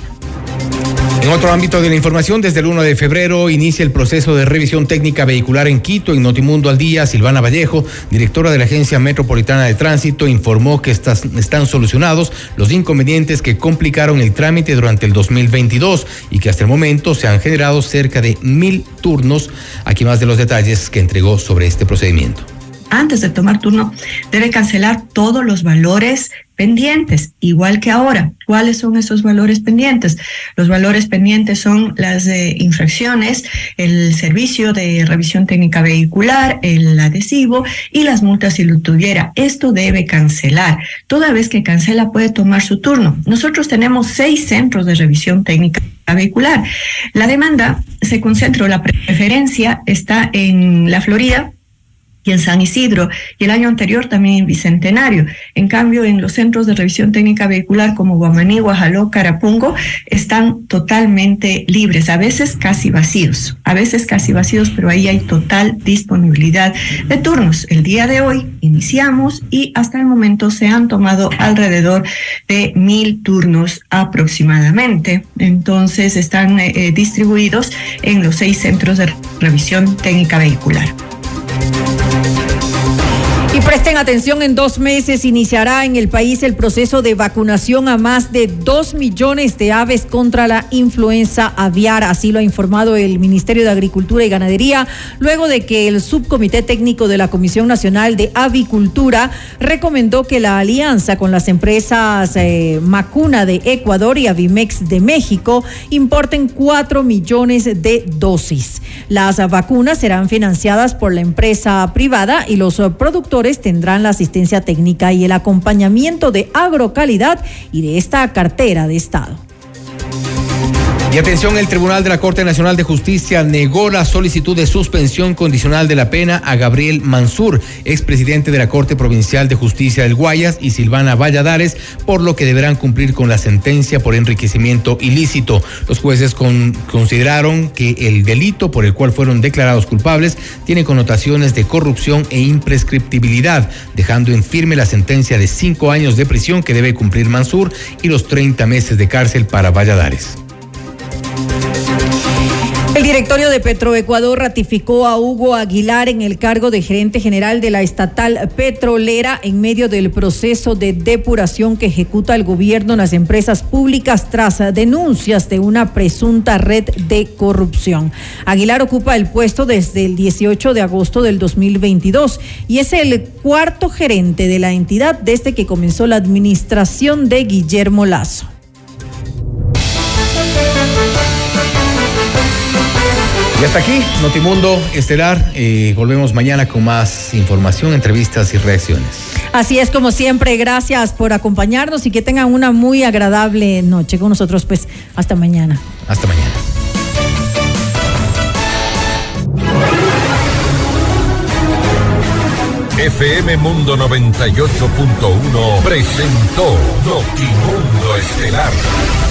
En otro ámbito de la información, desde el 1 de febrero inicia el proceso de revisión técnica vehicular en Quito. En Notimundo al Día, Silvana Vallejo, directora de la Agencia Metropolitana de Tránsito, informó que están solucionados los inconvenientes que complicaron el trámite durante el 2022 y que hasta el momento se han generado cerca de mil turnos. Aquí más de los detalles que entregó sobre este procedimiento antes de tomar turno, debe cancelar todos los valores pendientes, igual que ahora. ¿Cuáles son esos valores pendientes? Los valores pendientes son las infracciones, el servicio de revisión técnica vehicular, el adhesivo y las multas si lo tuviera. Esto debe cancelar. Toda vez que cancela puede tomar su turno. Nosotros tenemos seis centros de revisión técnica vehicular. La demanda se concentra, la preferencia está en la Florida, y en San Isidro, y el año anterior también en Bicentenario. En cambio, en los centros de revisión técnica vehicular como Guamaní, Guajaló, Carapungo, están totalmente libres, a veces casi vacíos, a veces casi vacíos, pero ahí hay total disponibilidad de turnos. El día de hoy iniciamos y hasta el momento se han tomado alrededor de mil turnos aproximadamente. Entonces, están eh, eh, distribuidos en los seis centros de revisión técnica vehicular. Presten atención, en dos meses iniciará en el país el proceso de vacunación a más de dos millones de aves contra la influenza aviar. Así lo ha informado el Ministerio de Agricultura y Ganadería, luego de que el subcomité técnico de la Comisión Nacional de Avicultura recomendó que la alianza con las empresas eh, Macuna de Ecuador y Avimex de México importen cuatro millones de dosis. Las vacunas serán financiadas por la empresa privada y los productores tendrán la asistencia técnica y el acompañamiento de agrocalidad y de esta cartera de Estado. Y atención, el Tribunal de la Corte Nacional de Justicia negó la solicitud de suspensión condicional de la pena a Gabriel Mansur, expresidente de la Corte Provincial de Justicia del Guayas, y Silvana Valladares, por lo que deberán cumplir con la sentencia por enriquecimiento ilícito. Los jueces consideraron que el delito por el cual fueron declarados culpables tiene connotaciones de corrupción e imprescriptibilidad, dejando en firme la sentencia de cinco años de prisión que debe cumplir Mansur y los 30 meses de cárcel para Valladares. El directorio de Petroecuador ratificó a Hugo Aguilar en el cargo de gerente general de la estatal petrolera en medio del proceso de depuración que ejecuta el gobierno en las empresas públicas tras denuncias de una presunta red de corrupción. Aguilar ocupa el puesto desde el 18 de agosto del 2022 y es el cuarto gerente de la entidad desde que comenzó la administración de Guillermo Lazo. Y hasta aquí, Notimundo Estelar. Eh, volvemos mañana con más información, entrevistas y reacciones. Así es como siempre, gracias por acompañarnos y que tengan una muy agradable noche con nosotros. Pues hasta mañana. Hasta mañana. FM Mundo 98.1 presentó Notimundo Estelar.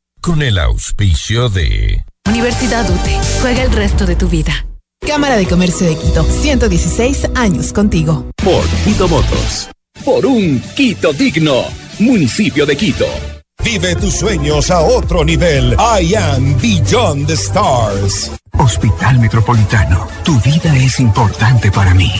Con el auspicio de... Universidad UTE. Juega el resto de tu vida. Cámara de Comercio de Quito. 116 años contigo. Por Quito Motos. Por un Quito digno. Municipio de Quito. Vive tus sueños a otro nivel. I am Beyond the Stars. Hospital Metropolitano. Tu vida es importante para mí.